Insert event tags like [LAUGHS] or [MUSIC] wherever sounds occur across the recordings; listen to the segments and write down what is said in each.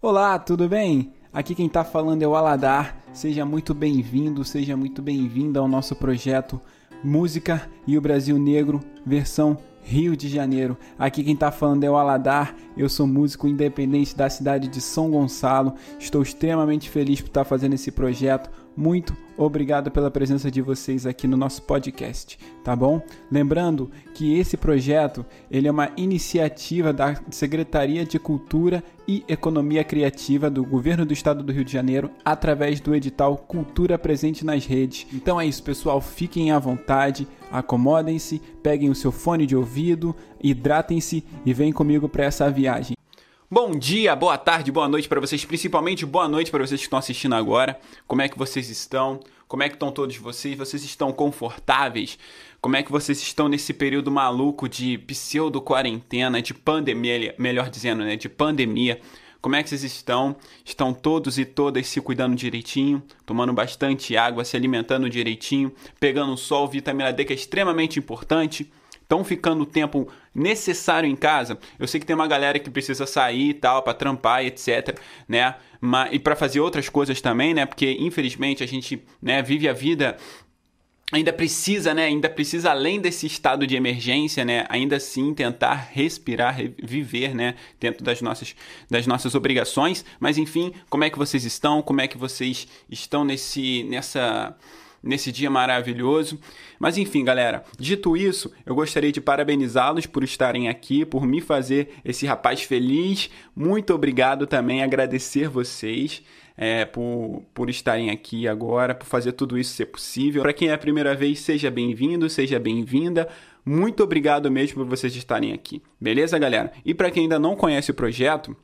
Olá, tudo bem? Aqui quem está falando é o Aladar. Seja muito bem-vindo, seja muito bem-vinda ao nosso projeto Música e o Brasil Negro, versão Rio de Janeiro. Aqui quem está falando é o Aladar. Eu sou músico independente da cidade de São Gonçalo. Estou extremamente feliz por estar fazendo esse projeto muito obrigado pela presença de vocês aqui no nosso podcast, tá bom? Lembrando que esse projeto, ele é uma iniciativa da Secretaria de Cultura e Economia Criativa do Governo do Estado do Rio de Janeiro, através do edital Cultura Presente nas Redes. Então é isso, pessoal, fiquem à vontade, acomodem-se, peguem o seu fone de ouvido, hidratem-se e vem comigo para essa viagem. Bom dia, boa tarde, boa noite para vocês, principalmente boa noite para vocês que estão assistindo agora. Como é que vocês estão? Como é que estão todos vocês? Vocês estão confortáveis? Como é que vocês estão nesse período maluco de pseudo quarentena, de pandemia, melhor dizendo, né, de pandemia? Como é que vocês estão? Estão todos e todas se cuidando direitinho, tomando bastante água, se alimentando direitinho, pegando sol, vitamina D que é extremamente importante estão ficando o tempo necessário em casa. Eu sei que tem uma galera que precisa sair e tal para trampar e etc, né? Mas, e para fazer outras coisas também, né? Porque infelizmente a gente, né, vive a vida ainda precisa, né? Ainda precisa além desse estado de emergência, né? Ainda assim tentar respirar, viver, né? Dentro das nossas das nossas obrigações. Mas enfim, como é que vocês estão? Como é que vocês estão nesse nessa nesse dia maravilhoso. Mas enfim, galera, dito isso, eu gostaria de parabenizá-los por estarem aqui, por me fazer esse rapaz feliz. Muito obrigado também, agradecer vocês. É, por, por estarem aqui agora, por fazer tudo isso ser possível. Para quem é a primeira vez, seja bem-vindo, seja bem-vinda. Muito obrigado mesmo por vocês estarem aqui. Beleza, galera? E para quem ainda não conhece o projeto,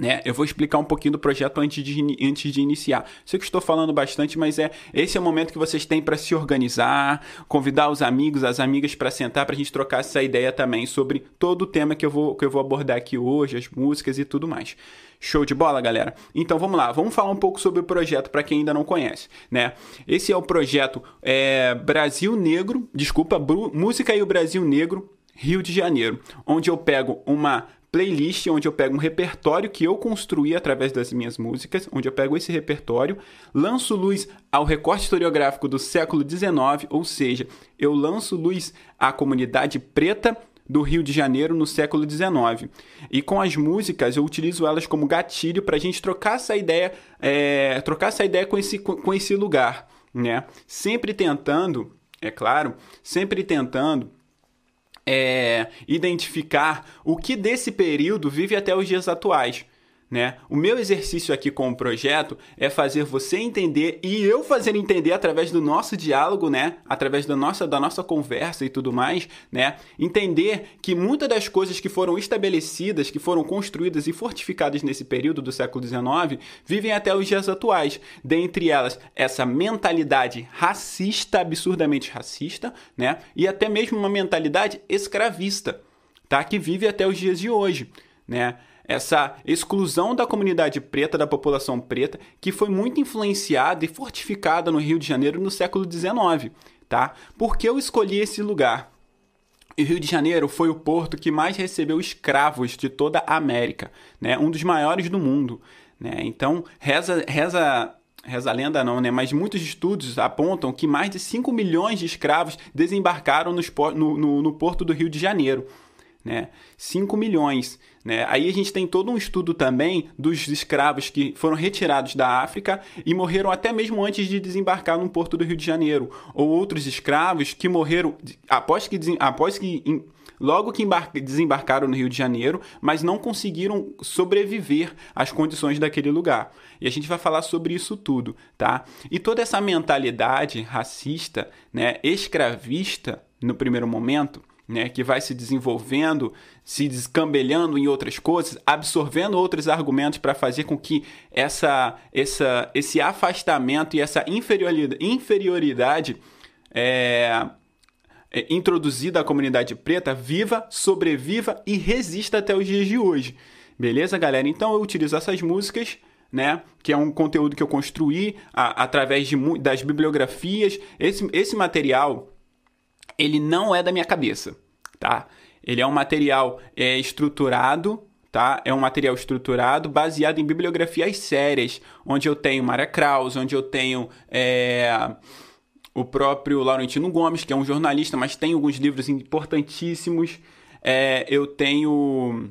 né? Eu vou explicar um pouquinho do projeto antes de, antes de iniciar. Sei que estou falando bastante, mas é esse é o momento que vocês têm para se organizar, convidar os amigos, as amigas para sentar, para a gente trocar essa ideia também sobre todo o tema que eu, vou, que eu vou abordar aqui hoje, as músicas e tudo mais. Show de bola, galera? Então vamos lá, vamos falar um pouco sobre o projeto para quem ainda não conhece, né? Esse é o projeto é, Brasil Negro, desculpa, Bru, Música e o Brasil Negro, Rio de Janeiro, onde eu pego uma playlist onde eu pego um repertório que eu construí através das minhas músicas, onde eu pego esse repertório, lanço luz ao recorte historiográfico do século XIX, ou seja, eu lanço luz à comunidade preta do Rio de Janeiro no século XIX. E com as músicas eu utilizo elas como gatilho para a gente trocar essa ideia, é, trocar essa ideia com esse, com esse lugar, né? Sempre tentando, é claro, sempre tentando é, identificar o que desse período vive até os dias atuais. Né? O meu exercício aqui com o projeto é fazer você entender e eu fazer entender através do nosso diálogo, né? Através da nossa, da nossa conversa e tudo mais, né? Entender que muitas das coisas que foram estabelecidas, que foram construídas e fortificadas nesse período do século XIX, vivem até os dias atuais. Dentre elas, essa mentalidade racista, absurdamente racista, né? E até mesmo uma mentalidade escravista, tá? Que vive até os dias de hoje, né? Essa exclusão da comunidade preta, da população preta, que foi muito influenciada e fortificada no Rio de Janeiro no século XIX, tá? Por que eu escolhi esse lugar? O Rio de Janeiro foi o porto que mais recebeu escravos de toda a América, né? Um dos maiores do mundo, né? Então, reza, reza Reza a lenda não, né? Mas muitos estudos apontam que mais de 5 milhões de escravos desembarcaram no, no, no porto do Rio de Janeiro né? 5 milhões. Né? Aí a gente tem todo um estudo também dos escravos que foram retirados da África e morreram até mesmo antes de desembarcar no porto do Rio de Janeiro. Ou outros escravos que morreram após que, após que logo que desembarcaram no Rio de Janeiro, mas não conseguiram sobreviver às condições daquele lugar. E a gente vai falar sobre isso tudo, tá? E toda essa mentalidade racista, né, escravista no primeiro momento, né, que vai se desenvolvendo, se descambelhando em outras coisas, absorvendo outros argumentos para fazer com que essa, essa, esse afastamento e essa inferioridade, inferioridade é, é, introduzida à comunidade preta viva, sobreviva e resista até os dias de hoje. Beleza, galera? Então eu utilizo essas músicas. Né? Que é um conteúdo que eu construí a, através de, das bibliografias. Esse, esse material ele não é da minha cabeça, tá? Ele é um material é, estruturado tá? É um material estruturado baseado em bibliografias sérias, onde eu tenho Maria Krause, onde eu tenho é, o próprio Laurentino Gomes, que é um jornalista, mas tem alguns livros importantíssimos. É, eu tenho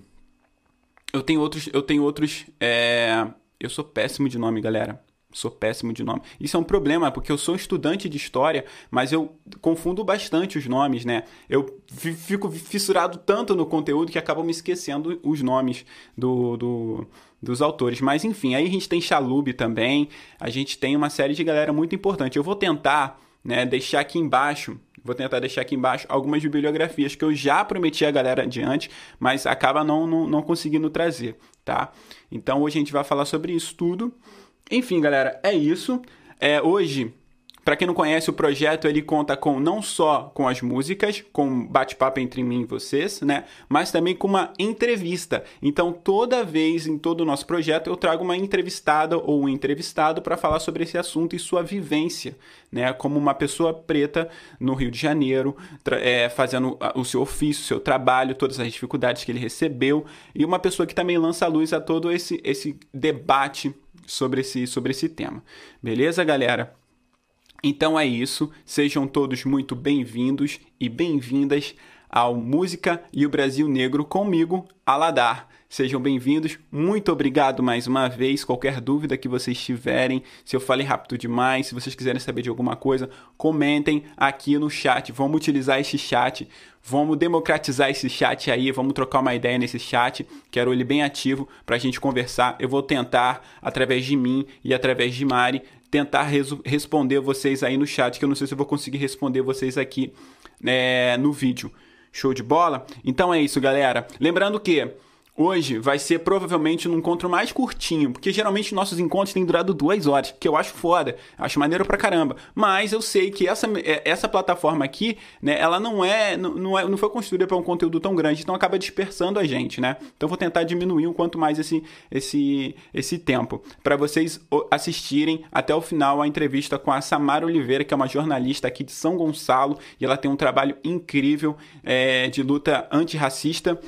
eu tenho outros eu tenho outros é, eu sou péssimo de nome, galera. Sou péssimo de nome. Isso é um problema, porque eu sou estudante de história, mas eu confundo bastante os nomes, né? Eu fico fissurado tanto no conteúdo que acabo me esquecendo os nomes do, do, dos autores. Mas enfim, aí a gente tem Chalub também, a gente tem uma série de galera muito importante. Eu vou tentar né, deixar aqui embaixo Vou tentar deixar aqui embaixo algumas bibliografias que eu já prometi a galera adiante, mas acaba não, não, não conseguindo trazer, tá? Então hoje a gente vai falar sobre isso tudo. Enfim, galera, é isso. É, hoje para quem não conhece, o projeto ele conta com não só com as músicas, com bate-papo entre mim e vocês, né? Mas também com uma entrevista. Então, toda vez em todo o nosso projeto, eu trago uma entrevistada ou um entrevistado para falar sobre esse assunto e sua vivência, né? Como uma pessoa preta no Rio de Janeiro, é, fazendo o seu ofício, o seu trabalho, todas as dificuldades que ele recebeu, e uma pessoa que também lança luz a todo esse, esse debate sobre esse, sobre esse tema. Beleza, galera? Então é isso, sejam todos muito bem-vindos e bem-vindas ao Música e o Brasil Negro comigo, Aladar. Sejam bem-vindos, muito obrigado mais uma vez. Qualquer dúvida que vocês tiverem, se eu falei rápido demais, se vocês quiserem saber de alguma coisa, comentem aqui no chat. Vamos utilizar esse chat, vamos democratizar esse chat aí, vamos trocar uma ideia nesse chat. Quero ele bem ativo para a gente conversar. Eu vou tentar, através de mim e através de Mari, tentar responder vocês aí no chat, que eu não sei se eu vou conseguir responder vocês aqui é, no vídeo. Show de bola? Então é isso, galera. Lembrando que Hoje vai ser provavelmente um encontro mais curtinho, porque geralmente nossos encontros têm durado duas horas, que eu acho foda, acho maneiro pra caramba. Mas eu sei que essa, é, essa plataforma aqui, né, ela não é, não, é, não foi construída para um conteúdo tão grande, então acaba dispersando a gente, né? Então vou tentar diminuir um quanto mais esse, esse, esse tempo, para vocês assistirem até o final a entrevista com a Samara Oliveira, que é uma jornalista aqui de São Gonçalo, e ela tem um trabalho incrível é, de luta antirracista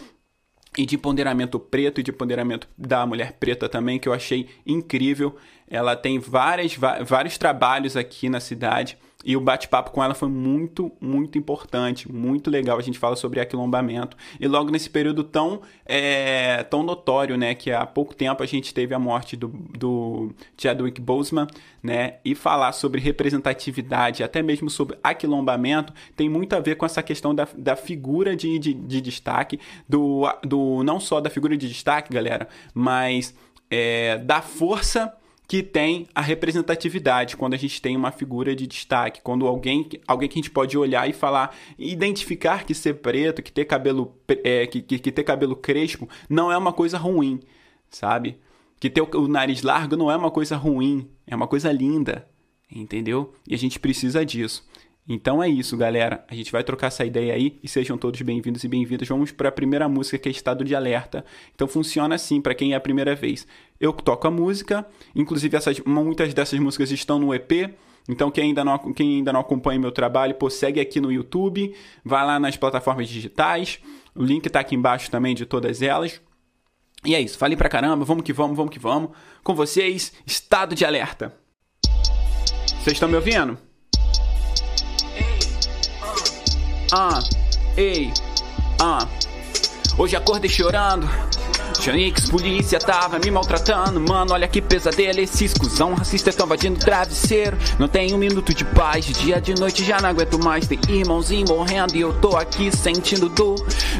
e de empoderamento preto e de empoderamento da mulher preta também, que eu achei incrível. Ela tem várias, vários trabalhos aqui na cidade e o bate-papo com ela foi muito, muito importante, muito legal. A gente fala sobre aquilombamento. E logo nesse período tão, é, tão notório, né? Que há pouco tempo a gente teve a morte do, do Chadwick Boseman, né? E falar sobre representatividade, até mesmo sobre aquilombamento, tem muito a ver com essa questão da, da figura de, de, de destaque, do, do não só da figura de destaque, galera, mas é, da força que tem a representatividade, quando a gente tem uma figura de destaque, quando alguém, alguém que a gente pode olhar e falar, identificar que ser preto, que ter cabelo, é, que, que, que ter cabelo crespo, não é uma coisa ruim, sabe? Que ter o, o nariz largo não é uma coisa ruim, é uma coisa linda, entendeu? E a gente precisa disso. Então é isso, galera. A gente vai trocar essa ideia aí e sejam todos bem-vindos e bem-vindas. Vamos para a primeira música que é Estado de Alerta. Então funciona assim para quem é a primeira vez. Eu toco a música, inclusive essas, muitas dessas músicas estão no EP. Então quem ainda não, quem ainda não acompanha meu trabalho, pô, segue aqui no YouTube, vai lá nas plataformas digitais. O link está aqui embaixo também de todas elas. E é isso, falei pra caramba, vamos que vamos, vamos que vamos. Com vocês, Estado de Alerta. Vocês estão me ouvindo? Ah, ei, ah. Hoje acordei chorando. Janix, polícia tava me maltratando. Mano, olha que pesadelo. Esse escusão racista estão invadindo travesseiro. Não tem um minuto de paz. De dia, de noite já não aguento mais. Tem irmãozinho morrendo e eu tô aqui sentindo dor.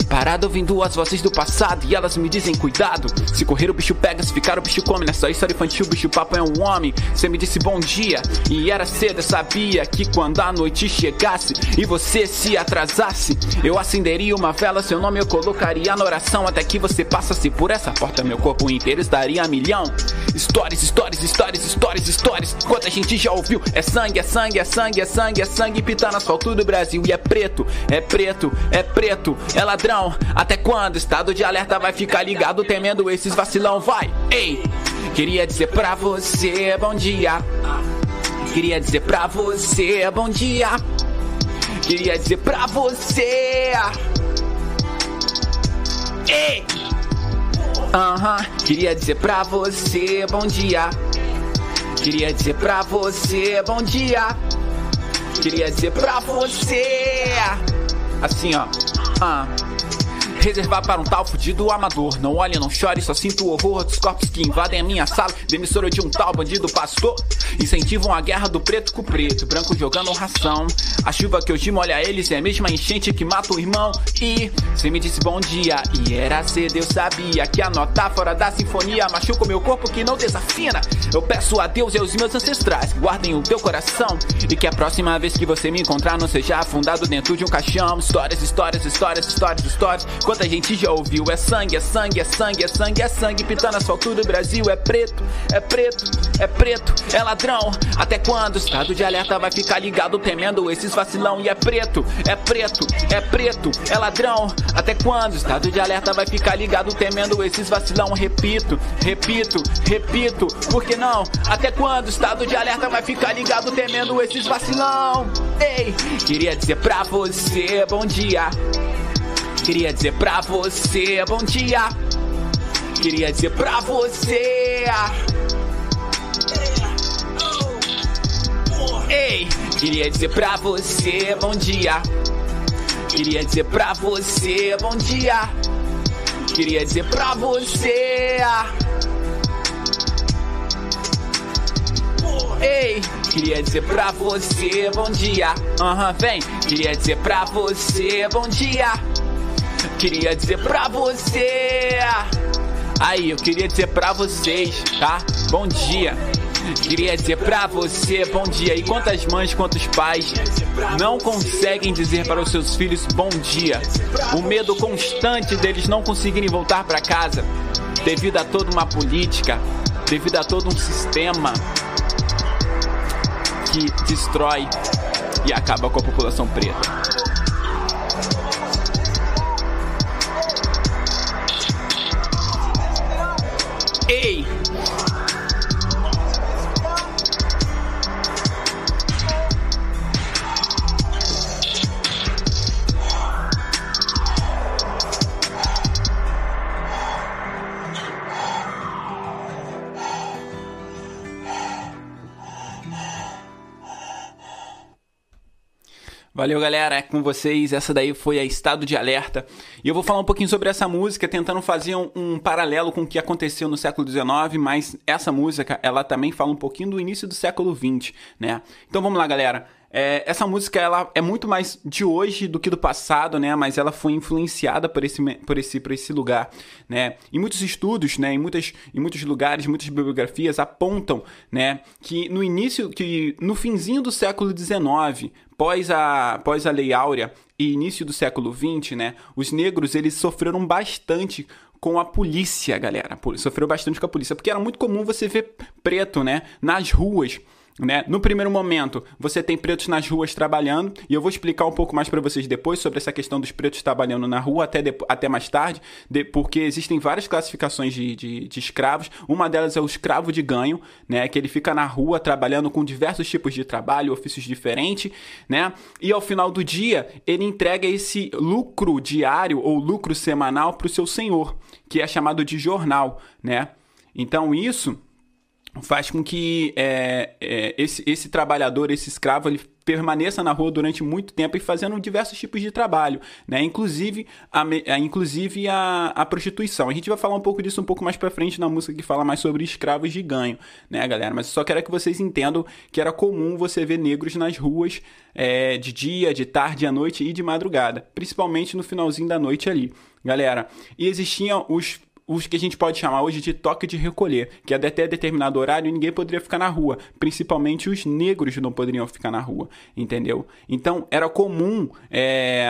Parado ouvindo as vozes do passado e elas me dizem cuidado. Se correr o bicho pega, se ficar o bicho come. Nessa história infantil, o bicho papo é um homem. Você me disse bom dia e era cedo. Eu sabia que quando a noite chegasse e você se atrasasse, eu acenderia uma vela. Seu nome eu colocaria na oração até que você passasse por essa porta, meu corpo inteiro estaria a milhão. Histórias, histórias, histórias, histórias, histórias. Quanta gente já ouviu? É sangue, é sangue, é sangue, é sangue, é sangue. Pita no asfalto do Brasil. E é preto, é preto, é preto, é ladrão. Até quando? Estado de alerta vai ficar ligado, temendo esses vacilão. Vai, ei! Queria dizer pra você bom dia. Queria dizer pra você bom dia. Queria dizer pra você. Ei! Aham, queria dizer pra você bom dia. Queria dizer pra você bom dia. Queria dizer pra você. Assim, ó. Ah. Reservar para um tal fudido amador. Não olhe, não chore, só sinto o horror dos corpos que invadem a minha sala. Demissora de um tal bandido pastor. Incentivam a guerra do preto com preto. Branco jogando ração. A chuva que hoje molha eles é a mesma enchente que mata o irmão. E você me disse bom dia. E era cedo, eu sabia que a nota fora da sinfonia machuca o meu corpo que não desafina. Eu peço a Deus e aos meus ancestrais guardem o teu coração. E que a próxima vez que você me encontrar não seja afundado dentro de um caixão. Histórias, histórias, histórias, histórias, histórias. Quanta gente já ouviu? É sangue, é sangue, é sangue, é sangue, é sangue. Pintando asfalto do Brasil é preto, é preto, é preto, é ladrão. Até quando o estado de alerta vai ficar ligado temendo esses vacilão? E é preto, é preto, é preto, é ladrão. Até quando o estado de alerta vai ficar ligado temendo esses vacilão? Repito, repito, repito, por que não? Até quando o estado de alerta vai ficar ligado temendo esses vacilão? Ei, queria dizer pra você bom dia. Queria dizer pra você bom dia. Queria dizer pra você. Ei, queria dizer pra você bom dia. Queria dizer pra você bom dia. Queria dizer pra você. Ei, queria dizer pra você bom dia. Aham, uhum, vem. Queria dizer pra você bom dia. Queria dizer pra você. Aí, eu queria dizer pra vocês, tá? Bom dia. Queria dizer pra você bom dia. E quantas mães, quantos pais não conseguem dizer para os seus filhos bom dia? O medo constante deles não conseguirem voltar para casa devido a toda uma política, devido a todo um sistema que destrói e acaba com a população preta. Ei! Valeu, galera. É com vocês. Essa daí foi a Estado de Alerta. E eu vou falar um pouquinho sobre essa música, tentando fazer um, um, paralelo com o que aconteceu no século XIX, mas essa música, ela também fala um pouquinho do início do século XX, né? Então vamos lá, galera. É, essa música ela é muito mais de hoje do que do passado, né? Mas ela foi influenciada por esse, por esse, por esse lugar, né? Em muitos estudos, né? Em, muitas, em muitos lugares, muitas bibliografias apontam, né? Que no início, que no finzinho do século XIX, pós a, pós a Lei Áurea e início do século XX, né? Os negros eles sofreram bastante com a polícia, galera. Sofreu bastante com a polícia, porque era muito comum você ver preto, né? Nas ruas né? No primeiro momento, você tem pretos nas ruas trabalhando, e eu vou explicar um pouco mais para vocês depois sobre essa questão dos pretos trabalhando na rua, até, de, até mais tarde, de, porque existem várias classificações de, de, de, escravos. Uma delas é o escravo de ganho, né? que ele fica na rua trabalhando com diversos tipos de trabalho, ofícios diferentes, né? e ao final do dia, ele entrega esse lucro diário ou lucro semanal para o seu senhor, que é chamado de jornal. Né? Então, isso faz com que é, é, esse, esse trabalhador, esse escravo, ele permaneça na rua durante muito tempo e fazendo diversos tipos de trabalho, né? Inclusive a, a inclusive a, a, prostituição. A gente vai falar um pouco disso um pouco mais para frente na música que fala mais sobre escravos de ganho, né, galera? Mas só quero que vocês entendam que era comum você ver negros nas ruas é, de dia, de tarde, à noite e de madrugada, principalmente no finalzinho da noite ali, galera. E existiam os os que a gente pode chamar hoje de toque de recolher, que até determinado horário ninguém poderia ficar na rua, principalmente os negros não poderiam ficar na rua, entendeu? Então era comum, é,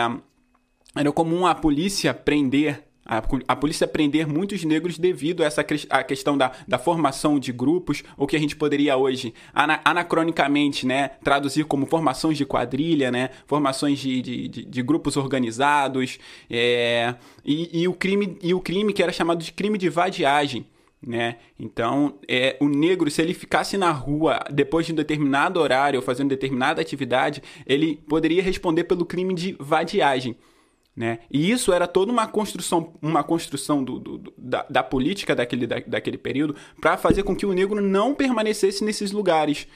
era comum a polícia prender a, a, polícia prender muitos negros devido a essa a questão da, da formação de grupos, ou que a gente poderia hoje, ana, anacronicamente, né, traduzir como formações de quadrilha, né, formações de, de, de, de grupos organizados, é, e, e, o crime, e o crime que era chamado de crime de vadiagem. Né? Então, é, o negro, se ele ficasse na rua depois de um determinado horário ou fazendo determinada atividade, ele poderia responder pelo crime de vadiagem. Né? E isso era toda uma construção, uma construção do, do, da, da, política daquele, da, daquele período para fazer com que o negro não permanecesse nesses lugares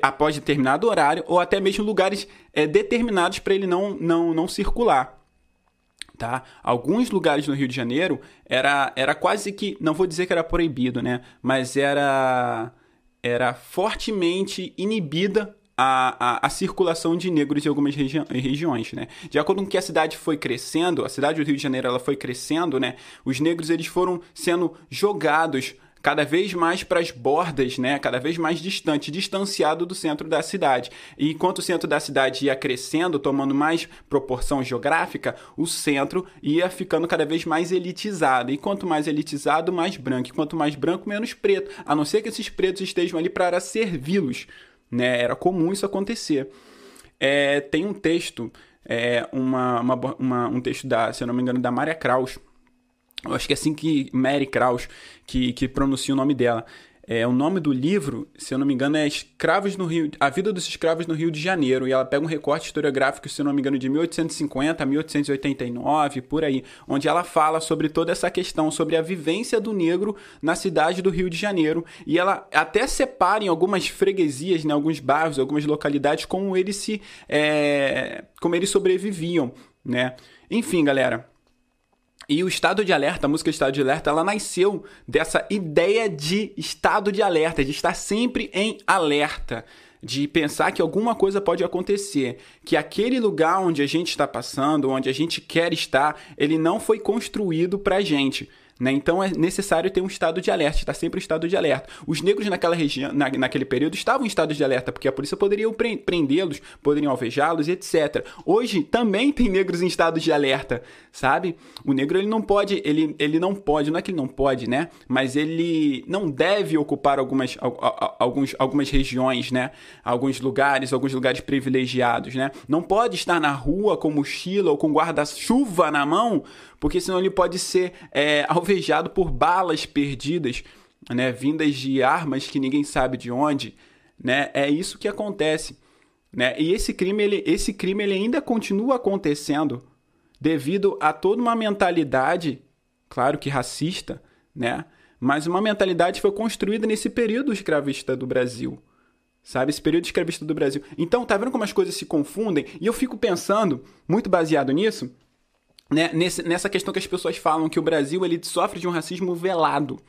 após determinado horário ou até mesmo lugares é, determinados para ele não, não, não circular. Tá? Alguns lugares no Rio de Janeiro era, era quase que, não vou dizer que era proibido, né? mas era, era fortemente inibida a, a, a, circulação de negros em algumas regi regiões, né? De acordo com que a cidade foi crescendo, a cidade do Rio de Janeiro ela foi crescendo, né? Os negros eles foram sendo jogados cada vez mais para as bordas, né? Cada vez mais distante, distanciado do centro da cidade. E enquanto o centro da cidade ia crescendo, tomando mais proporção geográfica, o centro ia ficando cada vez mais elitizado. E quanto mais elitizado, mais branco. E quanto mais branco, menos preto. A não ser que esses pretos estejam ali para servi-los, né? Era comum isso acontecer. É, tem um texto, é, uma, uma, uma, um texto da, se eu não me engano, da Maria Kraus, eu acho que é assim que Mary Kraus, que, que pronuncia o nome dela. É, o nome do livro, se eu não me engano, é Escravos no Rio, A Vida dos Escravos no Rio de Janeiro. E ela pega um recorte historiográfico, se eu não me engano, de 1850 a 1889, por aí, onde ela fala sobre toda essa questão, sobre a vivência do negro na cidade do Rio de Janeiro. E ela até separa em algumas freguesias, né, alguns bairros, algumas localidades, como eles se. É, como eles sobreviviam. Né? Enfim, galera. E o estado de alerta, a música Estado de Alerta, ela nasceu dessa ideia de estado de alerta, de estar sempre em alerta, de pensar que alguma coisa pode acontecer, que aquele lugar onde a gente está passando, onde a gente quer estar, ele não foi construído para a gente. Né? Então é necessário ter um estado de alerta, estar sempre em estado de alerta. Os negros naquela região, na, naquele período estavam em estado de alerta, porque a polícia poderia prendê-los, poderiam alvejá-los, etc. Hoje também tem negros em estado de alerta, sabe? O negro ele não pode, ele, ele não pode, não é que ele não pode, né? Mas ele não deve ocupar algumas, alguns, algumas regiões, né? Alguns lugares, alguns lugares privilegiados, né? Não pode estar na rua com mochila ou com guarda-chuva na mão, porque senão ele pode ser é, [LAUGHS] alvejado por balas perdidas, né, vindas de armas que ninguém sabe de onde, né? É isso que acontece, né? E esse crime ele, esse crime ele ainda continua acontecendo devido a toda uma mentalidade, claro que racista, né? Mas uma mentalidade foi construída nesse período escravista do Brasil. Sabe, esse período escravista do Brasil. Então, tá vendo como as coisas se confundem? E eu fico pensando, muito baseado nisso, né, nesse, nessa questão que as pessoas falam que o Brasil ele sofre de um racismo velado.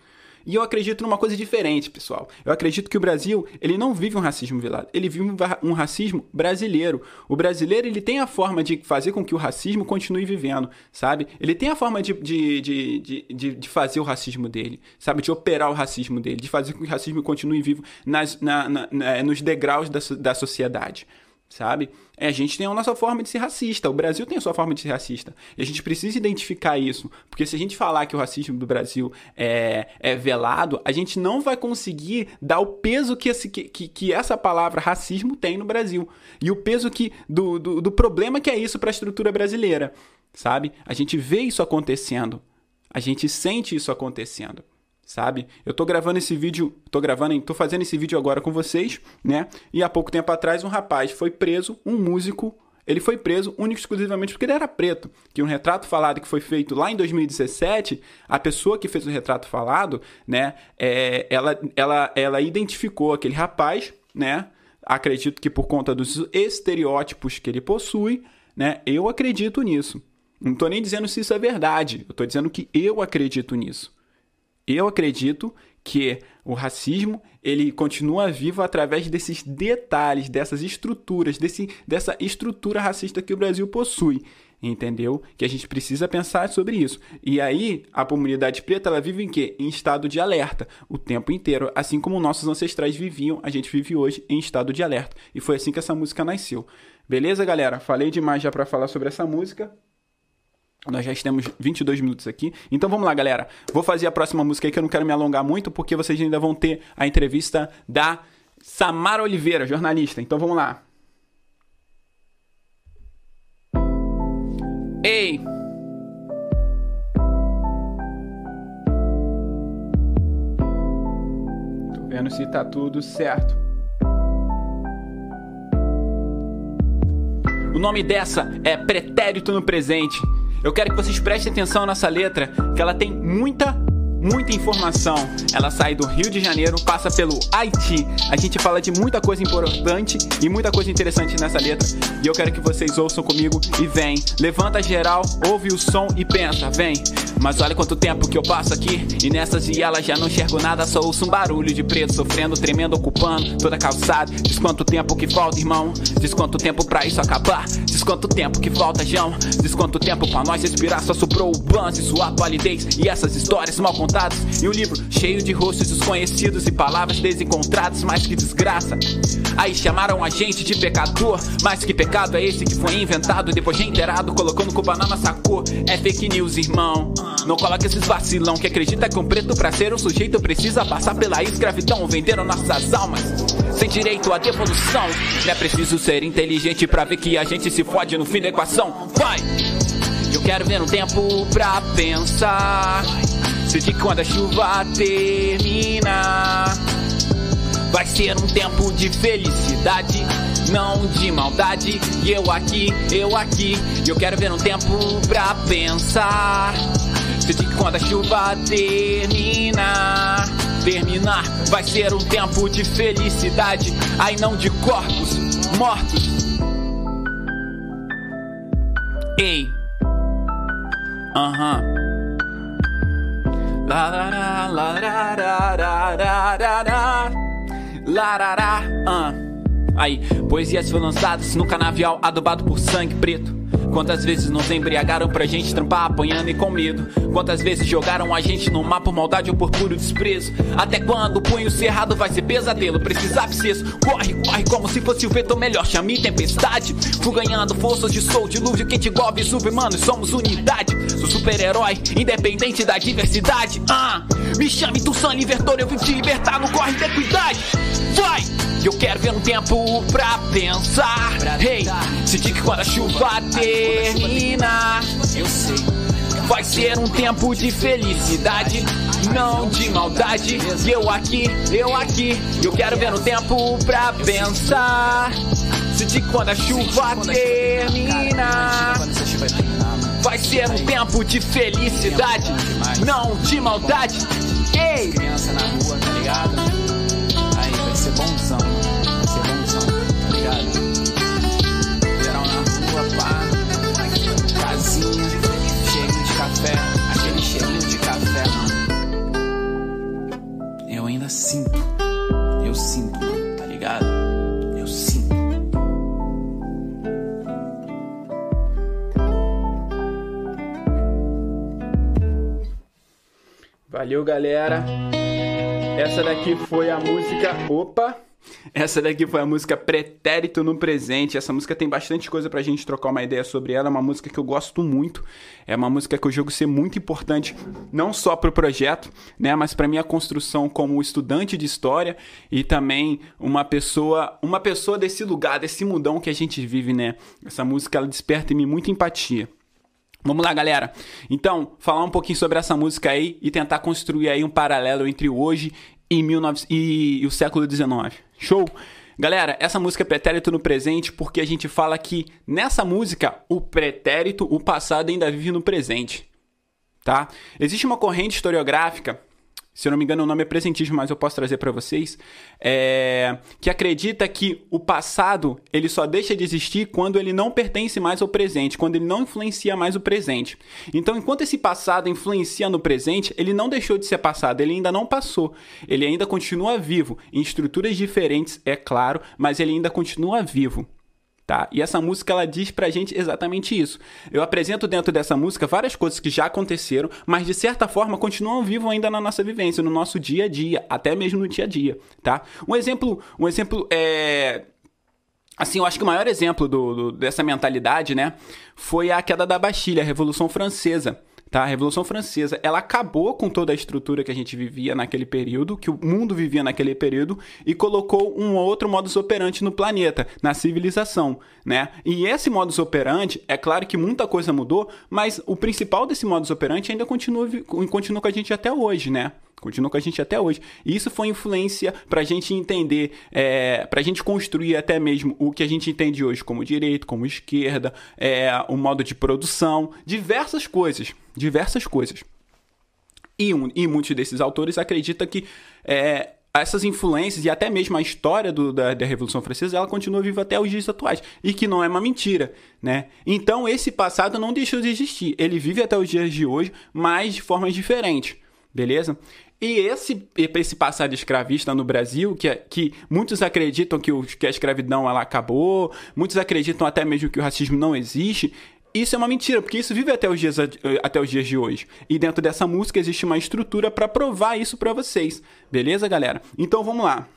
E eu acredito numa coisa diferente, pessoal. Eu acredito que o Brasil, ele não vive um racismo velado, ele vive um racismo brasileiro. O brasileiro, ele tem a forma de fazer com que o racismo continue vivendo, sabe? Ele tem a forma de, de, de, de, de fazer o racismo dele, sabe? De operar o racismo dele, de fazer com que o racismo continue vivo nas, na, na, na, nos degraus da, da sociedade sabe? É, a gente tem a nossa forma de ser racista, o Brasil tem a sua forma de ser racista. E a gente precisa identificar isso, porque se a gente falar que o racismo do Brasil é, é velado, a gente não vai conseguir dar o peso que, esse, que, que essa palavra racismo tem no Brasil. E o peso que do, do, do problema que é isso para a estrutura brasileira, sabe? A gente vê isso acontecendo, a gente sente isso acontecendo sabe? Eu tô gravando esse vídeo, tô gravando, tô fazendo esse vídeo agora com vocês, né? E há pouco tempo atrás um rapaz foi preso, um músico, ele foi preso único exclusivamente porque ele era preto. Que um retrato falado que foi feito lá em 2017, a pessoa que fez o retrato falado, né, é, ela, ela, ela identificou aquele rapaz, né? Acredito que por conta dos estereótipos que ele possui, né? Eu acredito nisso. Não tô nem dizendo se isso é verdade, eu tô dizendo que eu acredito nisso. Eu acredito que o racismo ele continua vivo através desses detalhes, dessas estruturas, desse, dessa estrutura racista que o Brasil possui, entendeu? Que a gente precisa pensar sobre isso. E aí a comunidade preta ela vive em quê? Em estado de alerta o tempo inteiro, assim como nossos ancestrais viviam, a gente vive hoje em estado de alerta. E foi assim que essa música nasceu. Beleza, galera? Falei demais já para falar sobre essa música. Nós já estamos 22 minutos aqui. Então vamos lá, galera. Vou fazer a próxima música aí que eu não quero me alongar muito, porque vocês ainda vão ter a entrevista da Samara Oliveira, jornalista. Então vamos lá. Ei! Tô vendo se tá tudo certo. O nome dessa é Pretérito no Presente. Eu quero que vocês prestem atenção nessa letra, que ela tem muita muita informação. Ela sai do Rio de Janeiro, passa pelo Haiti. A gente fala de muita coisa importante e muita coisa interessante nessa letra. E eu quero que vocês ouçam comigo e vem. Levanta geral, ouve o som e pensa, vem. Mas olha quanto tempo que eu passo aqui. E nessas vielas já não enxergo nada, só ouço um barulho de preto sofrendo, tremendo, ocupando toda calçada. Diz quanto tempo que falta, irmão. Diz quanto tempo pra isso acabar. Diz quanto tempo que falta, João. Diz quanto tempo pra nós respirar. Só sobrou o banzo e sua palidez. E essas histórias mal contadas e um livro cheio de rostos desconhecidos e palavras desencontradas, mais que desgraça. Aí chamaram a gente de pecador, mas que pecado é esse que foi inventado depois de inteirado, colocando culpa na nossa cor? É fake news, irmão. Não coloque esses vacilão que acredita que um preto pra ser um sujeito precisa passar pela escravidão, venderam nossas almas sem direito à devolução. Não é preciso ser inteligente pra ver que a gente se fode no fim da equação. Vai! Eu quero ver um tempo pra pensar. Se de quando a chuva termina, vai ser um tempo de felicidade, não de maldade. E eu aqui, eu aqui, eu quero ver um tempo pra pensar. Se de quando a chuva termina, terminar, vai ser um tempo de felicidade, aí não de corpos mortos. Ei, aham. Uh -huh. Ah. Aí, poesias foram lançadas no canavial adubado por sangue preto. Quantas vezes nos embriagaram pra gente trampar apanhando e com medo? Quantas vezes jogaram a gente no mar por maldade ou por puro desprezo? Até quando o punho cerrado vai ser pesadelo? Precisa abscesso, corre, corre como se fosse o vetor melhor. Chame tempestade, fui ganhando forças de sol, dilúvio igual Vesúvio, mano, somos unidade. Sou super-herói, independente da diversidade. Ah, me chame Tussan Libertor, eu vim te libertar no corre de equidade. Vai! Eu quero ver um tempo pra pensar. Hey, se que quando a chuva termina, eu sei. Vai ser um tempo de felicidade, não de maldade. E eu aqui, eu aqui, eu quero ver um tempo pra pensar. Se de quando a chuva termina, vai ser um tempo de felicidade, não de maldade. Ei, criança na rua, tá ligado? Valeu, galera. Essa daqui foi a música. Opa! Essa daqui foi a música Pretérito no Presente. Essa música tem bastante coisa pra gente trocar uma ideia sobre ela. É uma música que eu gosto muito. É uma música que eu jogo ser muito importante, não só pro projeto, né, mas pra minha construção como estudante de história e também uma pessoa, uma pessoa desse lugar, desse mundão que a gente vive, né? Essa música ela desperta em mim muita empatia. Vamos lá, galera. Então, falar um pouquinho sobre essa música aí e tentar construir aí um paralelo entre hoje e, 19... e o século XIX. Show? Galera, essa música é pretérito no presente porque a gente fala que nessa música o pretérito, o passado ainda vive no presente, tá? Existe uma corrente historiográfica se eu não me engano o nome é presentismo, mas eu posso trazer para vocês, é, que acredita que o passado ele só deixa de existir quando ele não pertence mais ao presente, quando ele não influencia mais o presente. Então, enquanto esse passado influencia no presente, ele não deixou de ser passado, ele ainda não passou, ele ainda continua vivo, em estruturas diferentes, é claro, mas ele ainda continua vivo. Tá? E essa música ela diz pra gente exatamente isso. Eu apresento dentro dessa música várias coisas que já aconteceram, mas de certa forma continuam vivos ainda na nossa vivência, no nosso dia a dia, até mesmo no dia a dia, tá? Um exemplo, um exemplo é Assim, eu acho que o maior exemplo do, do, dessa mentalidade, né, foi a queda da Bastilha, a Revolução Francesa. Tá? A Revolução Francesa, ela acabou com toda a estrutura que a gente vivia naquele período, que o mundo vivia naquele período, e colocou um outro modus operandi no planeta, na civilização, né? E esse modus operandi, é claro que muita coisa mudou, mas o principal desse modus operandi ainda continua, continua com a gente até hoje, né? continua com a gente até hoje. E isso foi influência para a gente entender, é, para a gente construir até mesmo o que a gente entende hoje como direito, como esquerda, é, o modo de produção, diversas coisas, diversas coisas. E, um, e muitos desses autores acreditam que é, essas influências e até mesmo a história do, da, da, Revolução Francesa, ela continua viva até os dias atuais. E que não é uma mentira, né? Então, esse passado não deixou de existir. Ele vive até os dias de hoje, mas de formas diferentes, beleza? E esse, esse passado escravista no Brasil, que, é, que muitos acreditam que, o, que a escravidão ela acabou, muitos acreditam até mesmo que o racismo não existe, isso é uma mentira, porque isso vive até os dias, até os dias de hoje. E dentro dessa música existe uma estrutura para provar isso para vocês. Beleza, galera? Então vamos lá.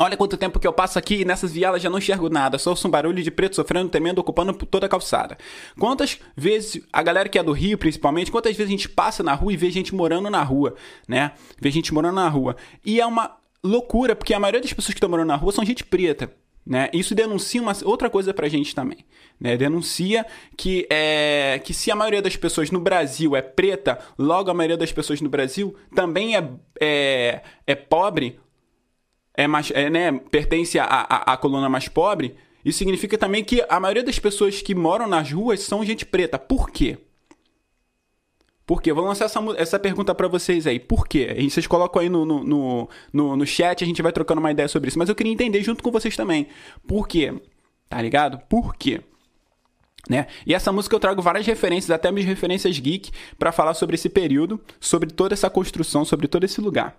Olha quanto tempo que eu passo aqui e nessas vielas já não enxergo nada, só ouço um barulho de preto sofrendo, temendo, ocupando toda a calçada. Quantas vezes, a galera que é do Rio principalmente, quantas vezes a gente passa na rua e vê gente morando na rua, né? Vê gente morando na rua. E é uma loucura, porque a maioria das pessoas que estão morando na rua são gente preta. Né? Isso denuncia uma outra coisa pra gente também. Né? Denuncia que, é, que se a maioria das pessoas no Brasil é preta, logo a maioria das pessoas no Brasil também é, é, é pobre, é mais, é, né, pertence à, à coluna mais pobre. Isso significa também que a maioria das pessoas que moram nas ruas são gente preta. Por quê? Por quê? Vou lançar essa, essa pergunta para vocês aí. Por quê? E vocês colocam aí no, no, no, no, chat, a gente vai trocando uma ideia sobre isso. Mas eu queria entender junto com vocês também. Por quê? Tá ligado? Por quê? Né? E essa música eu trago várias referências, até minhas referências geek, para falar sobre esse período, sobre toda essa construção, sobre todo esse lugar.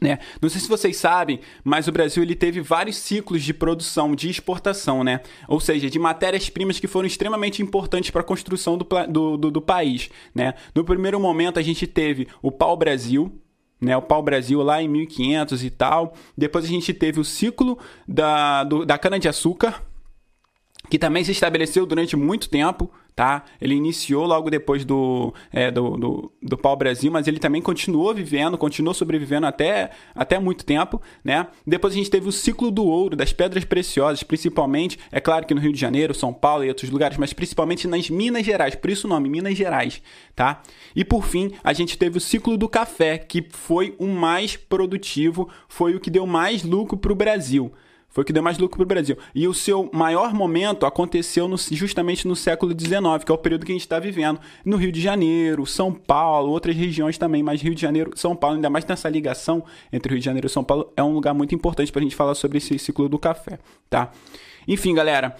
Né? Não sei se vocês sabem, mas o Brasil ele teve vários ciclos de produção, de exportação, né? ou seja, de matérias-primas que foram extremamente importantes para a construção do, do, do, do, país. Né? No primeiro momento, a gente teve o pau-brasil, né, o pau-brasil lá em 1500 e tal. Depois a gente teve o ciclo da, da cana-de-açúcar, que também se estabeleceu durante muito tempo, tá? Ele iniciou logo depois do, é, do, do, do pau-brasil, mas ele também continuou vivendo, continuou sobrevivendo até, até muito tempo, né? Depois a gente teve o ciclo do ouro, das pedras preciosas, principalmente, é claro que no Rio de Janeiro, São Paulo e outros lugares, mas principalmente nas Minas Gerais, por isso o nome, Minas Gerais, tá? E por fim, a gente teve o ciclo do café, que foi o mais produtivo, foi o que deu mais lucro para o Brasil. Foi o que deu mais lucro para o Brasil. E o seu maior momento aconteceu no, justamente no século XIX, que é o período que a gente está vivendo. No Rio de Janeiro, São Paulo, outras regiões também, mas Rio de Janeiro, São Paulo, ainda mais nessa ligação entre Rio de Janeiro e São Paulo, é um lugar muito importante para a gente falar sobre esse ciclo do café, tá? Enfim, galera,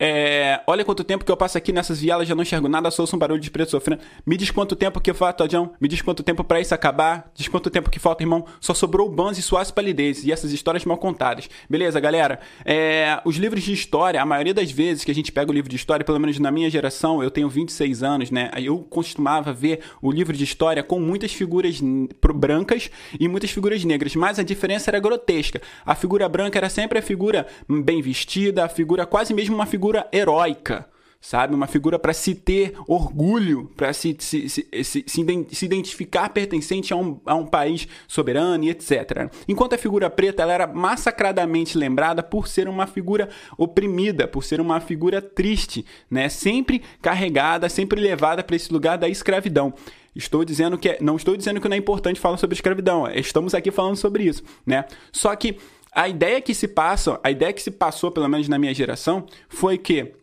é, olha quanto tempo que eu passo aqui nessas vielas, já não enxergo nada, só ouço um barulho de preto sofrendo. Me diz quanto tempo que falta, Todião. Me diz quanto tempo para isso acabar. Diz quanto tempo que falta, irmão. Só sobrou bans e suas palidez e essas histórias mal contadas. Beleza, galera? É, os livros de história, a maioria das vezes que a gente pega o livro de história, pelo menos na minha geração, eu tenho 26 anos, né? Eu costumava ver o livro de história com muitas figuras brancas e muitas figuras negras, mas a diferença era grotesca. A figura branca era sempre a figura bem vestida, a figura quase mesmo uma figura figura heróica, sabe? Uma figura para se ter orgulho, para se, se, se, se, se identificar pertencente a um, a um país soberano e etc. Enquanto a figura preta ela era massacradamente lembrada por ser uma figura oprimida, por ser uma figura triste, né? sempre carregada, sempre levada para esse lugar da escravidão. Estou dizendo que é, não estou dizendo que não é importante falar sobre escravidão, estamos aqui falando sobre isso, né? Só que a ideia que se passa, a ideia que se passou, pelo menos na minha geração, foi que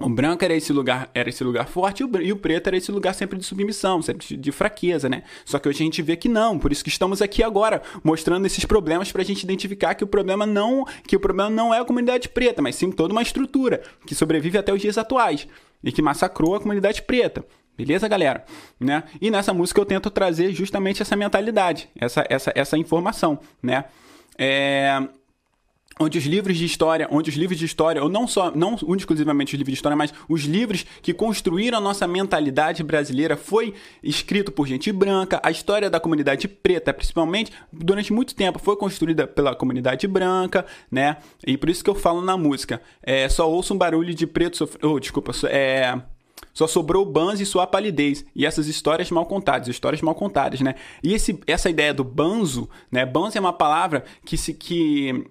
o branco era esse lugar, era esse lugar forte e o, preto era esse lugar sempre de submissão, sempre de fraqueza, né? Só que hoje a gente vê que não, por isso que estamos aqui agora mostrando esses problemas para a gente identificar que o problema não, que o problema não é a comunidade preta, mas sim toda uma estrutura que sobrevive até os dias atuais e que massacrou a comunidade preta. Beleza, galera? Né? E nessa música eu tento trazer justamente essa mentalidade, essa, essa, essa informação, né? É, onde os livros de história, onde os livros de história, ou não só, não exclusivamente os livros de história, mas os livros que construíram a nossa mentalidade brasileira foi escrito por gente branca, a história da comunidade preta, principalmente, durante muito tempo foi construída pela comunidade branca, né? E por isso que eu falo na música, é, só ouço um barulho de preto sofrendo, oh, desculpa, é só sobrou Banzo e sua palidez. E essas histórias mal contadas, histórias mal contadas, né? E esse, essa ideia do banzo, né? Banzo é uma palavra que se que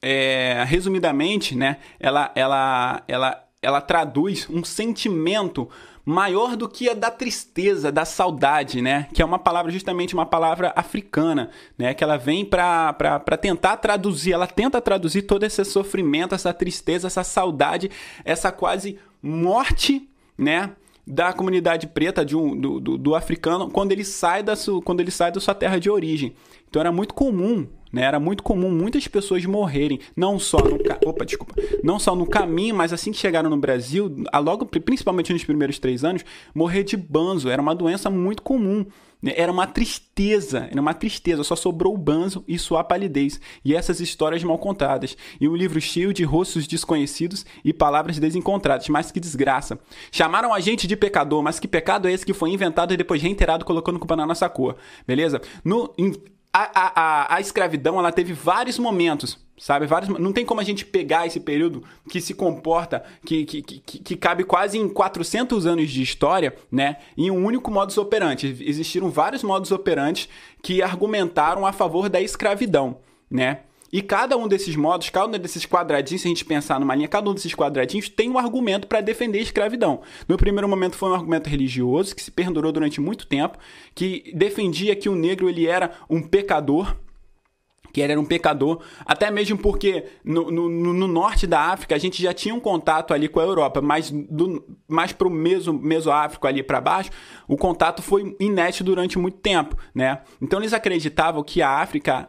é, resumidamente, né? Ela, ela, ela, ela traduz um sentimento maior do que a da tristeza, da saudade, né? Que é uma palavra, justamente uma palavra africana, né? Que ela vem para tentar traduzir, ela tenta traduzir todo esse sofrimento, essa tristeza, essa saudade, essa quase morte, né? da comunidade preta de um, do, do, do, africano quando ele sai da sua, quando ele sai da sua terra de origem. Então era muito comum né? Era muito comum muitas pessoas morrerem, não só no opa, desculpa, não só no caminho, mas assim que chegaram no Brasil, logo principalmente nos primeiros três anos, morrer de banzo era uma doença muito comum. Né? Era uma tristeza, era uma tristeza, só sobrou o banzo e sua palidez, e essas histórias mal contadas, e um livro cheio de rostos desconhecidos e palavras desencontradas, mas que desgraça. Chamaram a gente de pecador, mas que pecado é esse que foi inventado e depois reiterado colocando culpa na nossa cor, beleza? No, a, a, a, escravidão ela teve vários momentos, sabe? Vários, não tem como a gente pegar esse período que se comporta, que, que, que, que cabe quase em 400 anos de história, né? Em um único modus operandi. Existiram vários modus operantes que argumentaram a favor da escravidão, né? E cada um desses modos, cada um desses quadradinhos, se a gente pensar numa linha, cada um desses quadradinhos tem um argumento para defender a escravidão. No primeiro momento foi um argumento religioso que se perdurou durante muito tempo, que defendia que o negro ele era um pecador, que ele era um pecador, até mesmo porque no, no, no, norte da África a gente já tinha um contato ali com a Europa, mas do, mais para o Meso, Mesoáfrico ali para baixo, o contato foi inédito durante muito tempo, né? Então eles acreditavam que a África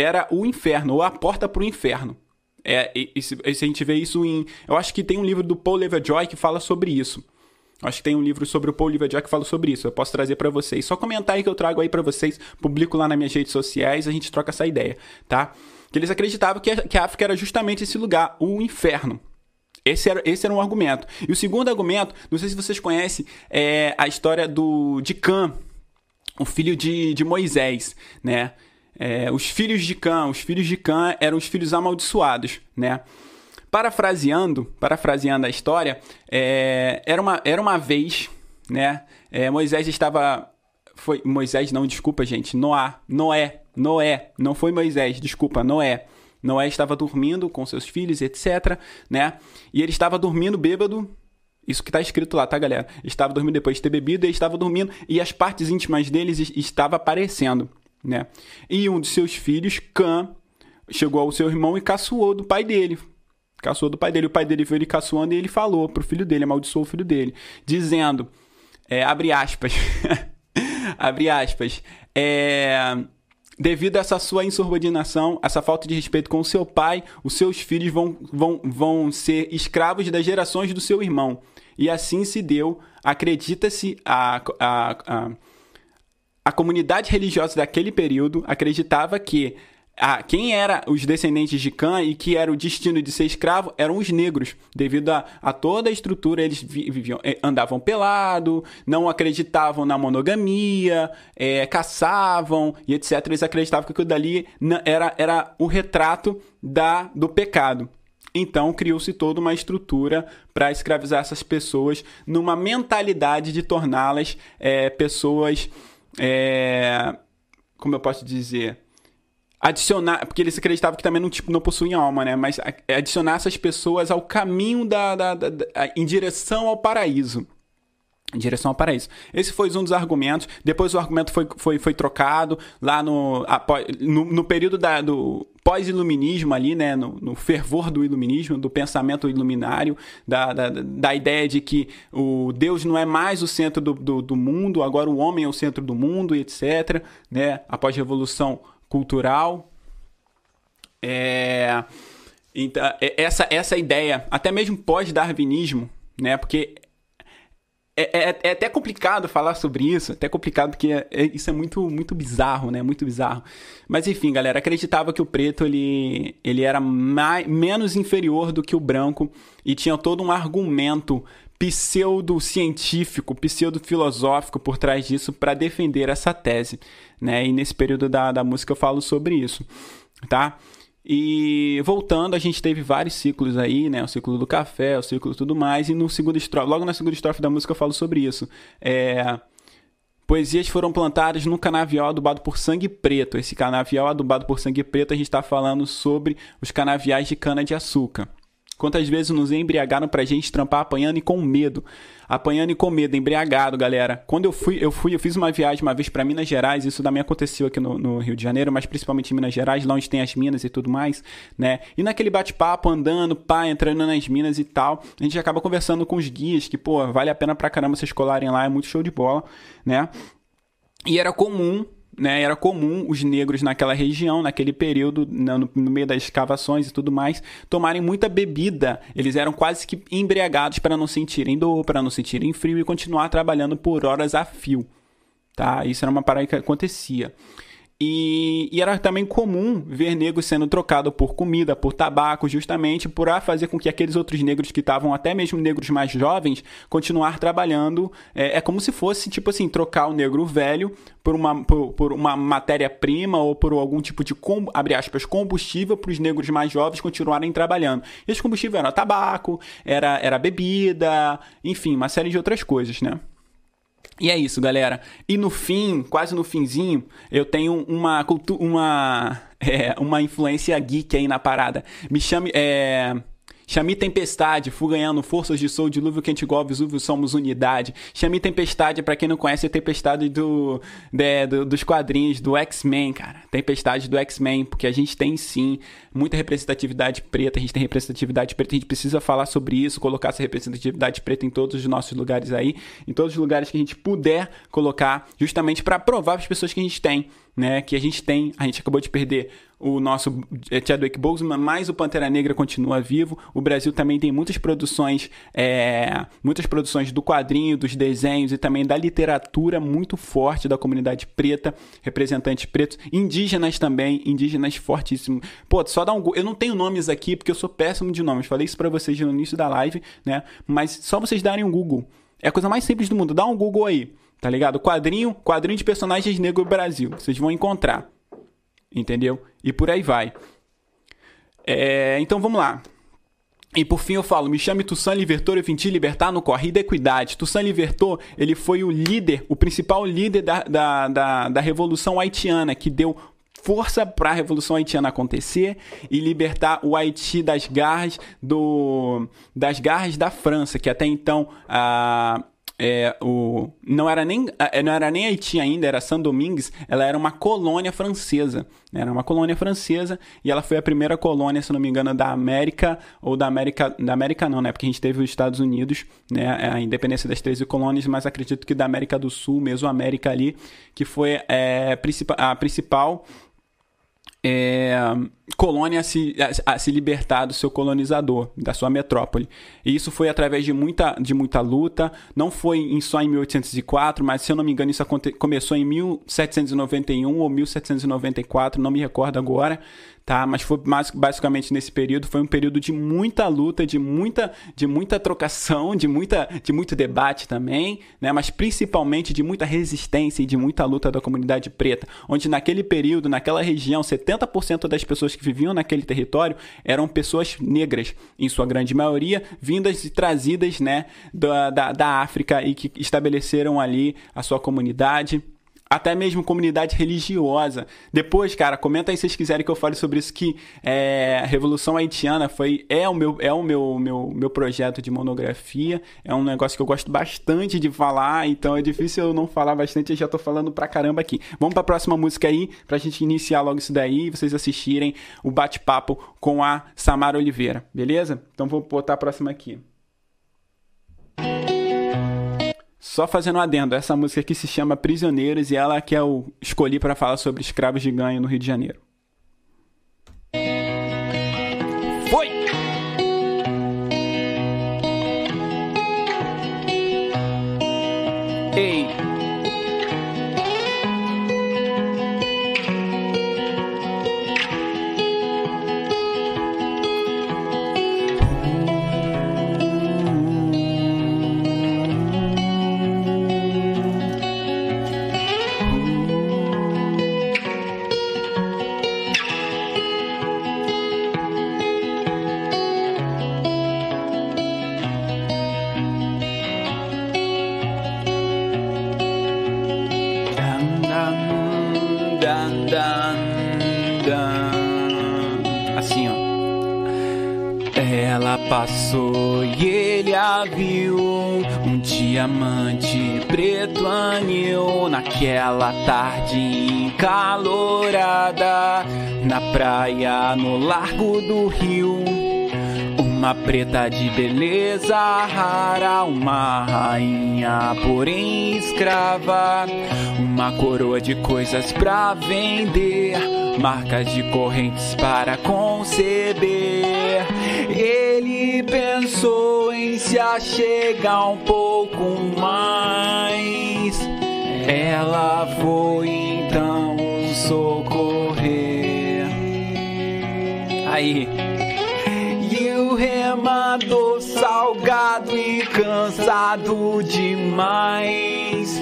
era o inferno, ou a porta para o inferno. É, e, e, se, a gente vê isso em. Eu acho que tem um livro do Paul Leverjoy que fala sobre isso. Acho que tem um livro sobre o Paul Leverjoy que fala sobre isso. Eu posso trazer para vocês. Só comentar aí que eu trago aí para vocês, publico lá nas minhas redes sociais, a gente troca essa ideia, tá? Que eles acreditavam que a, que a África era justamente esse lugar, o inferno. Esse era, esse era um argumento. E o segundo argumento, não sei se vocês conhecem, é a história do de Cã, o filho de, de Moisés, né? É, os filhos de Cã, os filhos de Cã eram os filhos amaldiçoados, né? Parafraseando, parafraseando a história, é, era, uma, era uma vez, né? É, Moisés estava, foi Moisés não, desculpa gente, Noé, Noé, Noé, não foi Moisés, desculpa, Noé. Noé estava dormindo com seus filhos, etc, né? E ele estava dormindo bêbado, isso que está escrito lá, tá, galera? Estava dormindo depois de ter bebido, estava dormindo e as partes íntimas deles estavam aparecendo né? E um de seus filhos, Cã, chegou ao seu irmão e caçoou do pai dele. Caçoou do pai dele. O pai dele foi ele caçoando e ele falou pro filho dele, amaldiçoou o filho dele, dizendo, é, abre aspas, [LAUGHS] abre aspas, é, devido a essa sua insubordinação, essa falta de respeito com o seu pai, os seus filhos vão, vão, vão ser escravos das gerações do seu irmão. E assim se deu, acredita-se a, a, a a comunidade religiosa daquele período acreditava que a, quem era os descendentes de Cã e que era o destino de ser escravo eram os negros, devido a, a toda a estrutura, eles viviam, eh, andavam pelado, não acreditavam na monogamia, é, caçavam e etc. Eles acreditavam que aquilo dali era, era o retrato da, do pecado. Então criou-se toda uma estrutura para escravizar essas pessoas numa mentalidade de torná-las é, pessoas é, como eu posso dizer? Adicionar, porque eles acreditavam que também não, tipo, não possuíam alma, né? Mas adicionar essas pessoas ao caminho da, da, da, da em direção ao paraíso em direção ao paraíso. Esse foi um dos argumentos. Depois o argumento foi, foi, foi trocado lá no, no, no período da, do pós-iluminismo ali, né, no, no, fervor do iluminismo, do pensamento iluminário, da, da, da, ideia de que o Deus não é mais o centro do, do, do mundo, agora o homem é o centro do mundo, etc. Né, após a revolução cultural. É, então, é, essa, essa ideia, até mesmo pós-darwinismo, né, porque é, é, é, até complicado falar sobre isso, até complicado porque é, isso é muito, muito bizarro, né? Muito bizarro. Mas enfim, galera, acreditava que o preto ele, ele era mais, menos inferior do que o branco e tinha todo um argumento pseudo-científico, pseudo-filosófico por trás disso para defender essa tese, né? E nesse período da, da música eu falo sobre isso, tá? E voltando, a gente teve vários ciclos aí, né? O ciclo do café, o ciclo tudo mais. E no segundo estrofe, logo na segunda estrofe da música eu falo sobre isso. É, Poesias foram plantadas num canavial adubado por sangue preto. Esse canavial adubado por sangue preto, a gente está falando sobre os canaviais de cana-de-açúcar, Quantas vezes nos embriagaram pra gente trampar apanhando e com medo. Apanhando e com medo, embriagado, galera. Quando eu fui, eu fui, eu fiz uma viagem uma vez para Minas Gerais, isso também aconteceu aqui no, no, Rio de Janeiro, mas principalmente em Minas Gerais, lá onde tem as minas e tudo mais, né? E naquele bate-papo, andando, pá, entrando nas minas e tal, a gente acaba conversando com os guias, que, pô, vale a pena pra caramba vocês colarem lá, é muito show de bola, né? E era comum né, era comum os negros naquela região, naquele período, no, no, meio das escavações e tudo mais, tomarem muita bebida. Eles eram quase que embriagados para não sentirem dor, para não sentirem frio e continuar trabalhando por horas a fio. Tá? Isso era uma parada que acontecia. E, e, era também comum ver negros sendo trocados por comida, por tabaco, justamente para fazer com que aqueles outros negros que estavam, até mesmo negros mais jovens, continuar trabalhando. É, é como se fosse, tipo assim, trocar o negro velho por uma, por, por uma matéria-prima ou por algum tipo de, abre aspas, combustível para os negros mais jovens continuarem trabalhando. E esse combustível era tabaco, era, era bebida, enfim, uma série de outras coisas, né? E é isso, galera. E no fim, quase no finzinho, eu tenho uma uma [LAUGHS] é, uma influência geek aí na parada. Me chame é Chame Tempestade, fui ganhando forças de Soul, dilúvio quente igual Vesúvio, somos unidade. Chame Tempestade, para quem não conhece, é Tempestade do, de, do, dos quadrinhos do X-Men, cara. Tempestade do X-Men, porque a gente tem sim muita representatividade preta, a gente tem representatividade preta, a gente precisa falar sobre isso, colocar essa representatividade preta em todos os nossos lugares aí, em todos os lugares que a gente puder colocar, justamente para provar as pessoas que a gente tem né, que a gente tem, a gente acabou de perder o nosso é, Chadwick Boseman, mas o Pantera Negra continua vivo. O Brasil também tem muitas produções, é, muitas produções do quadrinho, dos desenhos e também da literatura muito forte da comunidade preta, representantes pretos, indígenas também, indígenas fortíssimos. Pô, só dá um, eu não tenho nomes aqui porque eu sou péssimo de nomes. Falei isso para vocês no início da live, né? Mas só vocês darem um Google. É a coisa mais simples do mundo. Dá um Google aí. Tá ligado? Quadrinho, quadrinho de personagens negro Brasil. Vocês vão encontrar. Entendeu? E por aí vai. É, então vamos lá. E por fim eu falo, me chame Toussaint Louverture, eu vim te libertar no Corrida Equidade. Toussaint Louverture, ele foi o líder, o principal líder da, da, da, da Revolução Haitiana, que deu força para a Revolução Haitiana acontecer e libertar o Haiti das garras do das garras da França, que até então a é, o, não, era nem, é, não era nem Haiti ainda, era São Domingues, ela era uma colônia francesa. Era uma colônia francesa e ela foi a primeira colônia, se não me engano, da América, ou da América, da América não, né? Porque a gente teve os Estados Unidos, né? A independência das 13 colônias, mas acredito que da América do Sul, mesmo América ali, que foi é, a principal é, colônia a se, a, a se libertar do seu colonizador, da sua metrópole. E isso foi através de muita, de muita luta, não foi em, só em 1804, mas se eu não me engano isso aconte, começou em 1791 ou 1794, não me recordo agora, tá? Mas foi basicamente nesse período, foi um período de muita luta, de muita, de muita trocação, de, muita, de muito debate também, né? Mas principalmente de muita resistência e de muita luta da comunidade preta, onde naquele período, naquela região, 70% das pessoas que viviam naquele território eram pessoas negras, em sua grande maioria, vindas e trazidas, né, da, da, da África e que estabeleceram ali a sua comunidade até mesmo comunidade religiosa. Depois, cara, comenta aí se vocês quiserem que eu fale sobre isso que é, a Revolução Haitiana foi é o meu é o meu, meu meu projeto de monografia, é um negócio que eu gosto bastante de falar, então é difícil eu não falar bastante, eu já tô falando pra caramba aqui. Vamos pra próxima música aí, pra gente iniciar logo isso daí e vocês assistirem o bate-papo com a Samara Oliveira, beleza? Então vou botar a próxima aqui. Só fazendo um adendo, essa música aqui se chama Prisioneiros e ela que eu escolhi para falar sobre escravos de ganho no Rio de Janeiro. Naquela tarde encalorada, na praia no largo do rio. Uma preta de beleza rara, uma rainha, porém escrava. Uma coroa de coisas pra vender, marcas de correntes para conceber. Ele pensou em se achegar um pouco mais. Ela foi então socorrer. Aí o remador salgado e cansado demais.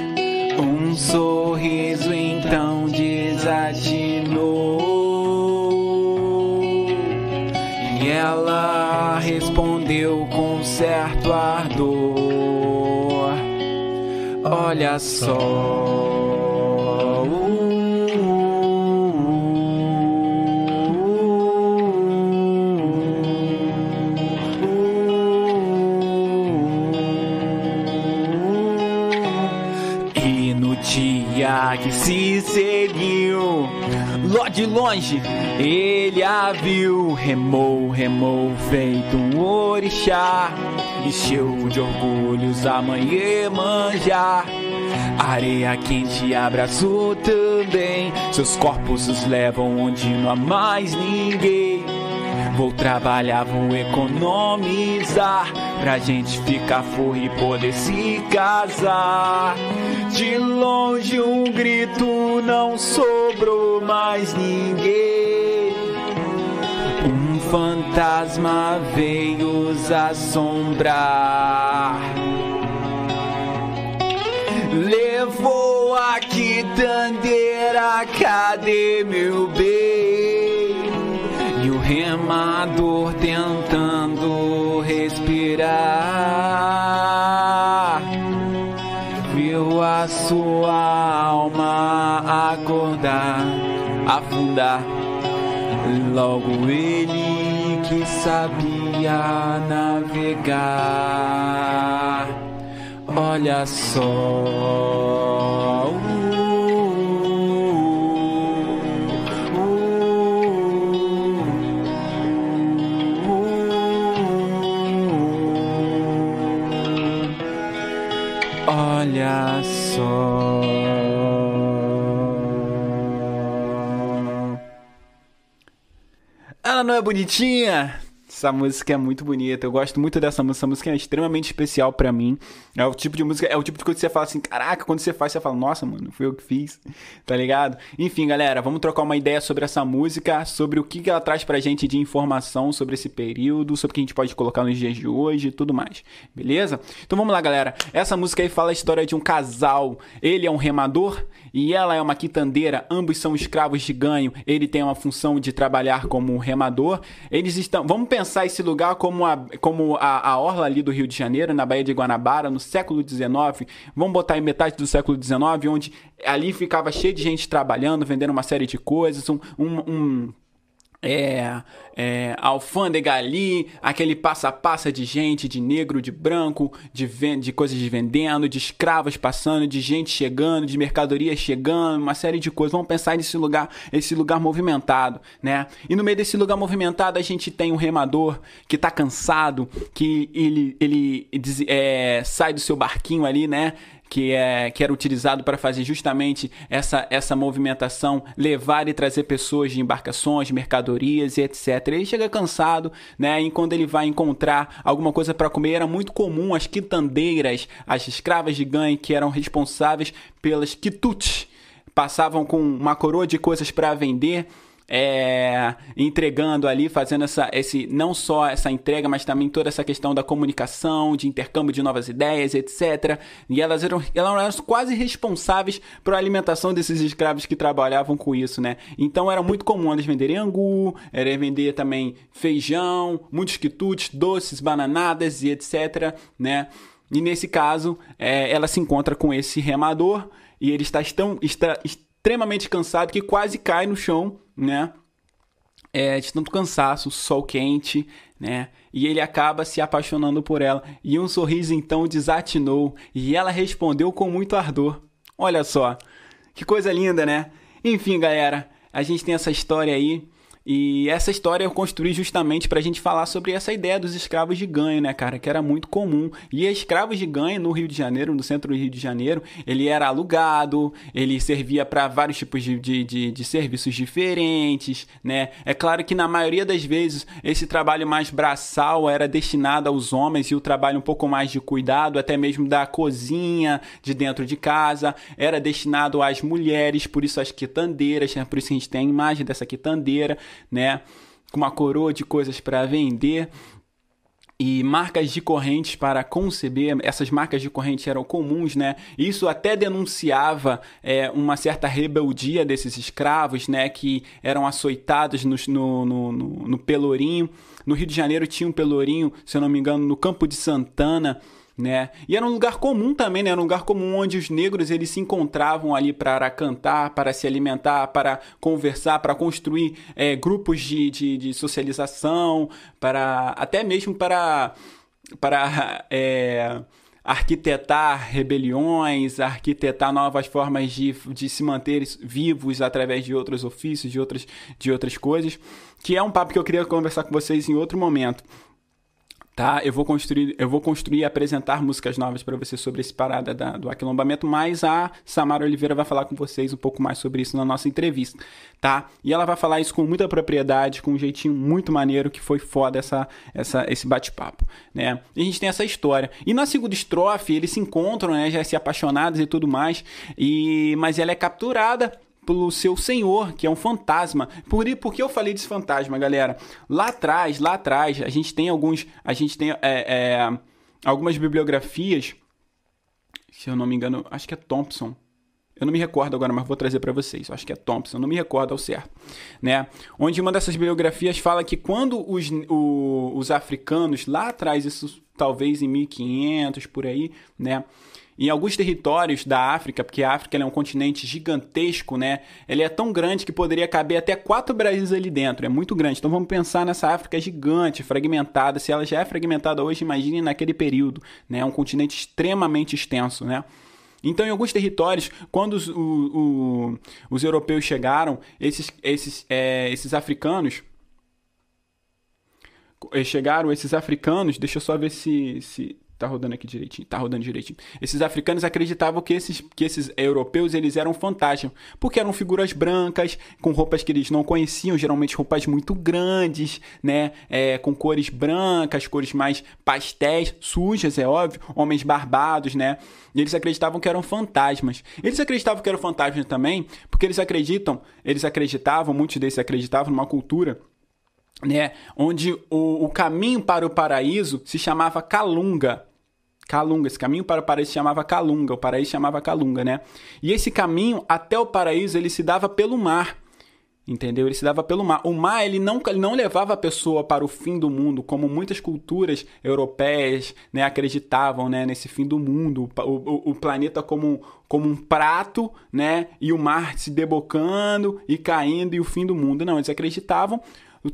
Um sorriso então desatinou. E ela respondeu com certo ardor: Olha só. que se seguiu. Lá de longe ele a viu, remou, remou, feito um orixá. Encheu de orgulhos a mãe Areia quente abraço também. Seus corpos os levam onde não há mais ninguém. Vou trabalhar, vou economizar Pra gente ficar forro e poder se casar De longe um grito, não sobrou mais ninguém Um fantasma veio os assombrar quitandeira, cadê meu bem? E o remador tentando respirar. Viu a sua alma acordar, afundar. Logo ele que sabia navegar. Olha só. Olha só. Ela não é bonitinha? Essa música é muito bonita, eu gosto muito dessa música. Essa música é extremamente especial para mim. É o tipo de música, é o tipo de coisa que você fala assim, caraca, quando você faz, você fala, nossa, mano, foi eu que fiz, [LAUGHS] tá ligado? Enfim, galera, vamos trocar uma ideia sobre essa música, sobre o que ela traz pra gente de informação sobre esse período, sobre o que a gente pode colocar nos dias de hoje e tudo mais, beleza? Então vamos lá, galera. Essa música aí fala a história de um casal. Ele é um remador e ela é uma quitandeira, ambos são escravos de ganho. Ele tem uma função de trabalhar como remador. Eles estão, vamos pensar esse lugar como a, como a, a orla ali do Rio de Janeiro, na Baía de Guanabara, no século XIX, vamos botar em metade do século XIX, onde ali ficava cheio de gente trabalhando, vendendo uma série de coisas, um, um, um é, é, alfândega ali, aquele passa passa de gente, de negro, de branco, de, de coisas de vendendo, de escravos passando, de gente chegando, de mercadoria chegando, uma série de coisas. Vamos pensar nesse lugar, esse lugar movimentado, né? E no meio desse lugar movimentado a gente tem um remador que tá cansado, que ele, ele é, sai do seu barquinho ali, né? Que, é, que era utilizado para fazer justamente essa, essa movimentação, levar e trazer pessoas de embarcações, mercadorias e etc. Ele chega cansado, né? E quando ele vai encontrar alguma coisa para comer, era muito comum as quitandeiras, as escravas de ganho que eram responsáveis pelas quitutes, passavam com uma coroa de coisas para vender é, entregando ali, fazendo essa, esse, não só essa entrega, mas também toda essa questão da comunicação, de intercâmbio de novas ideias, etc. E elas eram, elas eram quase responsáveis por alimentação desses escravos que trabalhavam com isso, né? Então era muito comum elas venderem angu, era vender também feijão, muitos quitutes, doces, bananadas e etc, né? E nesse caso, é, ela se encontra com esse remador e ele está, tão, está extremamente cansado que quase cai no chão né? é, de tanto cansaço, sol quente, né? E ele acaba se apaixonando por ela. E um sorriso então desatinou e ela respondeu com muito ardor. Olha só, que coisa linda, né? Enfim, galera, a gente tem essa história aí e essa história eu construí justamente para a gente falar sobre essa ideia dos escravos de ganho, né, cara? Que era muito comum. E escravos de ganho no Rio de Janeiro, no centro do Rio de Janeiro, ele era alugado, ele servia para vários tipos de, de, de, de, serviços diferentes, né? É claro que na maioria das vezes esse trabalho mais braçal era destinado aos homens e o trabalho um pouco mais de cuidado, até mesmo da cozinha, de dentro de casa, era destinado às mulheres, por isso as quitandeiras, né? por isso a gente tem a imagem dessa quitandeira né? Com uma coroa de coisas para vender e marcas de correntes para conceber. Essas marcas de corrente eram comuns, né? Isso até denunciava é, uma certa rebeldia desses escravos, né? Que eram açoitados no, no, no, no Pelourinho. No Rio de Janeiro tinha um Pelourinho, se eu não me engano, no Campo de Santana né? E era um lugar comum também, né? Era um lugar comum onde os negros eles se encontravam ali para cantar, para se alimentar, para conversar, para construir é, grupos de, de, de, socialização, para até mesmo para para é, arquitetar rebeliões, arquitetar novas formas de, de se manter vivos através de outros ofícios, de outras, de outras coisas, que é um papo que eu queria conversar com vocês em outro momento tá? Eu vou construir, eu vou construir e apresentar músicas novas para você sobre esse parada da, do aquilombamento, mas a Samara Oliveira vai falar com vocês um pouco mais sobre isso na nossa entrevista, tá? E ela vai falar isso com muita propriedade, com um jeitinho muito maneiro que foi foda essa, essa esse bate-papo, né? E a gente tem essa história. E na segunda estrofe eles se encontram, né, já se apaixonados e tudo mais, e mas ela é capturada pelo seu senhor, que é um fantasma. Por, por que eu falei desse fantasma, galera? Lá atrás, lá atrás, a gente tem alguns. A gente tem é, é, algumas bibliografias. Se eu não me engano, acho que é Thompson. Eu não me recordo agora, mas vou trazer para vocês. Acho que é Thompson, não me recordo ao certo, né? Onde uma dessas biografias fala que quando os, o, os africanos lá atrás, isso talvez em 1500 por aí, né? Em alguns territórios da África, porque a África é um continente gigantesco, né? Ele é tão grande que poderia caber até quatro Brasis ali dentro. É muito grande. Então vamos pensar nessa África gigante, fragmentada. Se ela já é fragmentada hoje, imagine naquele período, né? É um continente extremamente extenso, né? Então, em alguns territórios, quando os, o, o, os europeus chegaram, esses, esses, é, esses africanos eh, chegaram esses africanos, deixa eu só ver se, se Tá rodando aqui direitinho, tá rodando direitinho. Esses africanos acreditavam que esses, que esses europeus eles eram fantasmas, porque eram figuras brancas, com roupas que eles não conheciam, geralmente roupas muito grandes, né? É, com cores brancas, cores mais pastéis, sujas, é óbvio, homens barbados, né? E eles acreditavam que eram fantasmas. Eles acreditavam que eram fantasmas também, porque eles acreditam, eles acreditavam, muitos desses acreditavam numa cultura né, onde o, o, caminho para o paraíso se chamava Calunga. Calunga, esse caminho para o paraíso chamava Calunga, o paraíso chamava Calunga, né? E esse caminho até o paraíso ele se dava pelo mar. Entendeu? Ele se dava pelo mar. O mar ele não, ele não levava a pessoa para o fim do mundo, como muitas culturas europeias né, acreditavam né, nesse fim do mundo. O, o, o, planeta como, como um prato, né? E o mar se debocando e caindo e o fim do mundo. Não, eles acreditavam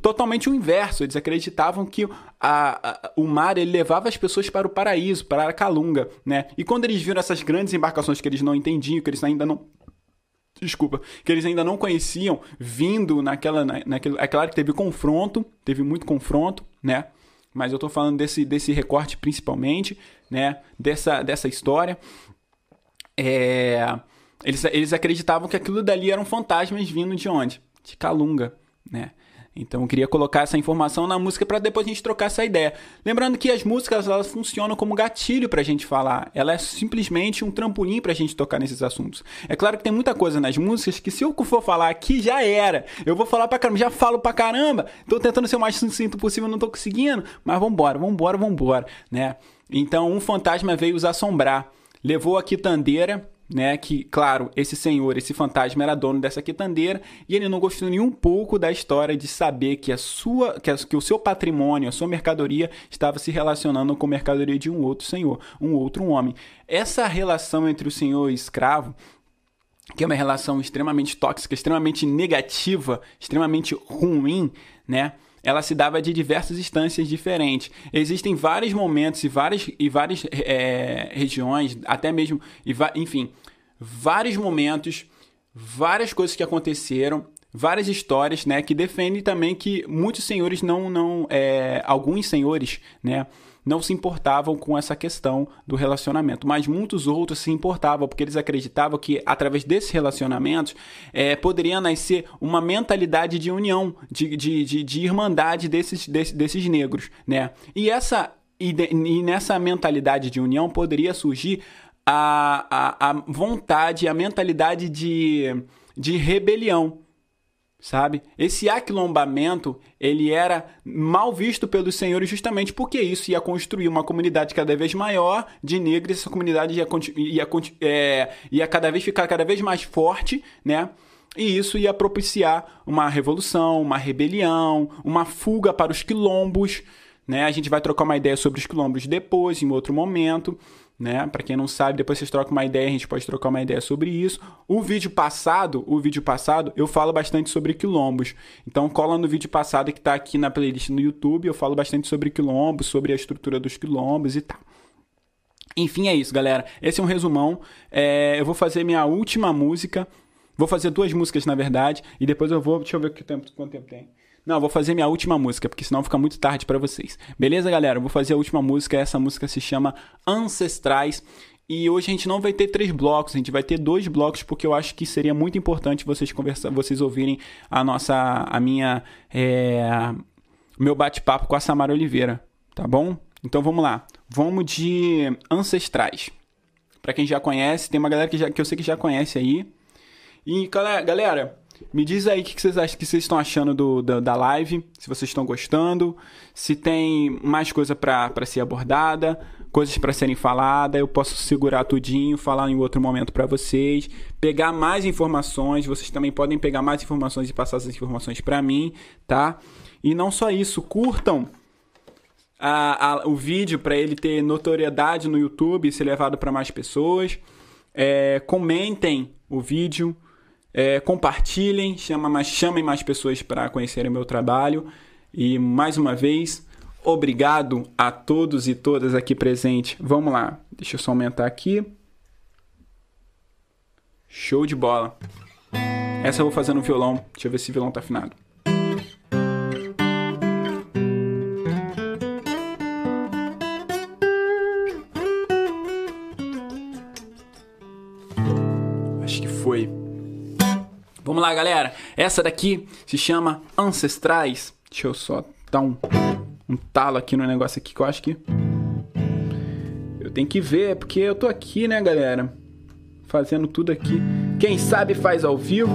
totalmente o inverso. Eles acreditavam que a, a, o mar ele levava as pessoas para o paraíso, para Calunga, né? E quando eles viram essas grandes embarcações que eles não entendiam, que eles ainda não desculpa, que eles ainda não conheciam, vindo naquela, na, naquele, é claro que teve confronto, teve muito confronto, né? Mas eu tô falando desse, desse recorte principalmente, né? Dessa, dessa história. É, eles, eles acreditavam que aquilo dali eram fantasmas vindo de onde? De Calunga, né? Então eu queria colocar essa informação na música para depois a gente trocar essa ideia. Lembrando que as músicas elas funcionam como gatilho para a gente falar. Ela é simplesmente um trampolim para a gente tocar nesses assuntos. É claro que tem muita coisa nas músicas que se eu for falar aqui já era. Eu vou falar para caramba, já falo para caramba. Tô tentando ser o mais sucinto possível, não tô conseguindo. Mas vambora, vambora, vambora, né? Então um fantasma veio os assombrar. Levou a quitandeira né? Que, claro, esse senhor, esse fantasma era dono dessa quitandeira e ele não gostou nem um pouco da história de saber que a sua, que, a, que o seu patrimônio, a sua mercadoria estava se relacionando com a mercadoria de um outro senhor, um outro homem. Essa relação entre o senhor e o escravo que é uma relação extremamente tóxica, extremamente negativa, extremamente ruim, né? Ela se dava de diversas instâncias diferentes. Existem vários momentos e várias, e várias é, regiões, até mesmo, enfim, vários momentos, várias coisas que aconteceram, várias histórias, né, que defendem também que muitos senhores não, não, é, alguns senhores, né, não se importavam com essa questão do relacionamento, mas muitos outros se importavam, porque eles acreditavam que através desses relacionamentos é, poderia nascer uma mentalidade de união, de, de, de, de irmandade desses, desses, desses negros, né? E, essa, e, de, e nessa mentalidade de união poderia surgir a, a, a vontade, a mentalidade de, de rebelião, sabe? Esse aquilombamento, ele era mal visto pelos senhores justamente porque isso ia construir uma comunidade cada vez maior de negros, essa comunidade ia, ia, é, ia cada vez ficar cada vez mais forte, né? E isso ia propiciar uma revolução, uma rebelião, uma fuga para os quilombos, né? A gente vai trocar uma ideia sobre os quilombos depois, em outro momento né? Para quem não sabe, depois vocês trocam uma ideia, a gente pode trocar uma ideia sobre isso. O vídeo passado, o vídeo passado, eu falo bastante sobre quilombos. Então cola no vídeo passado que está aqui na playlist no YouTube, eu falo bastante sobre quilombos, sobre a estrutura dos quilombos e tal. Enfim, é isso, galera. Esse é um resumão. É, eu vou fazer minha última música. Vou fazer duas músicas, na verdade, e depois eu vou. Deixa eu ver que tempo, quanto tempo tem. Não, vou fazer minha última música, porque senão fica muito tarde para vocês. Beleza, galera? vou fazer a última música. Essa música se chama Ancestrais. E hoje a gente não vai ter três blocos, a gente vai ter dois blocos, porque eu acho que seria muito importante vocês conversar, vocês ouvirem a nossa, a minha, é, meu bate-papo com a Samara Oliveira, tá bom? Então vamos lá, vamos de ancestrais. Para quem já conhece, tem uma galera que, já, que eu sei que já conhece aí. E galera, me diz aí o que vocês acham que vocês estão achando do, da, da live, se vocês estão gostando, se tem mais coisa para ser abordada, coisas para serem faladas, eu posso segurar tudinho, falar em outro momento para vocês, pegar mais informações, vocês também podem pegar mais informações e passar essas informações para mim, tá? E não só isso, curtam a, a, o vídeo para ele ter notoriedade no YouTube e ser levado para mais pessoas. É, comentem o vídeo, é, compartilhem, chama mais, chamem mais pessoas para conhecerem o meu trabalho. E mais uma vez, obrigado a todos e todas aqui presentes. Vamos lá, deixa eu só aumentar aqui. Show de bola. Essa eu vou fazer no violão. Deixa eu ver se o violão tá afinado. Vamos lá, galera. Essa daqui se chama Ancestrais. Deixa eu só dar um, um talo aqui no negócio aqui que eu acho que. Eu tenho que ver, porque eu tô aqui, né, galera? Fazendo tudo aqui. Quem sabe faz ao vivo.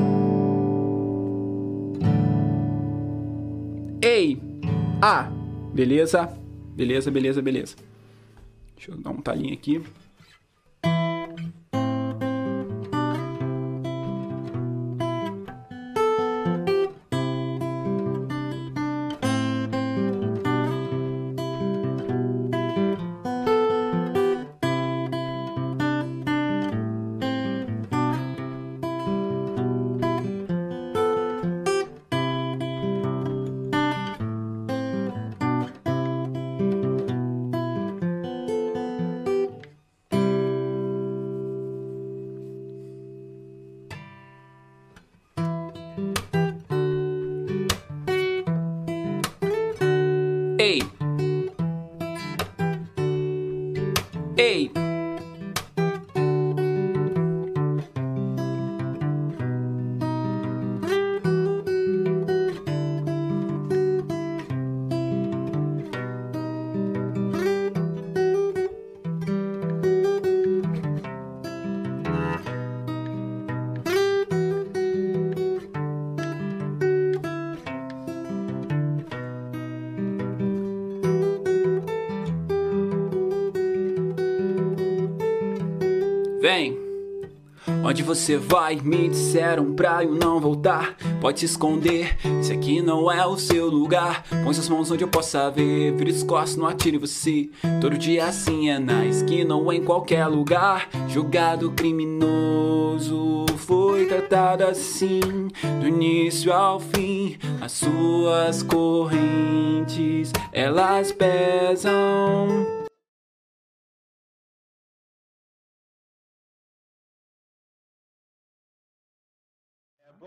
Ei! Ah! Beleza? Beleza, beleza, beleza. Deixa eu dar um talinho aqui. Você vai? Me disseram pra eu não voltar. Pode se esconder, se aqui não é o seu lugar. Põe suas mãos onde eu possa ver. Vira os não atire você. Todo dia assim é na esquina ou em qualquer lugar. Jogado criminoso foi tratado assim, do início ao fim. As suas correntes, elas pesam.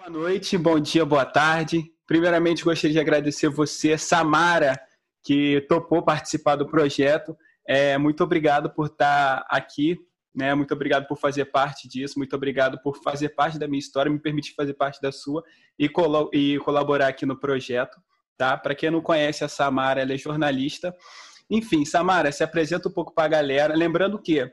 Boa noite, bom dia, boa tarde. Primeiramente, gostaria de agradecer você, Samara, que topou participar do projeto. É, muito obrigado por estar aqui, né? Muito obrigado por fazer parte disso, muito obrigado por fazer parte da minha história, me permitir fazer parte da sua e, colo e colaborar aqui no projeto, tá? Para quem não conhece a Samara, ela é jornalista. Enfim, Samara, se apresenta um pouco para a galera, lembrando que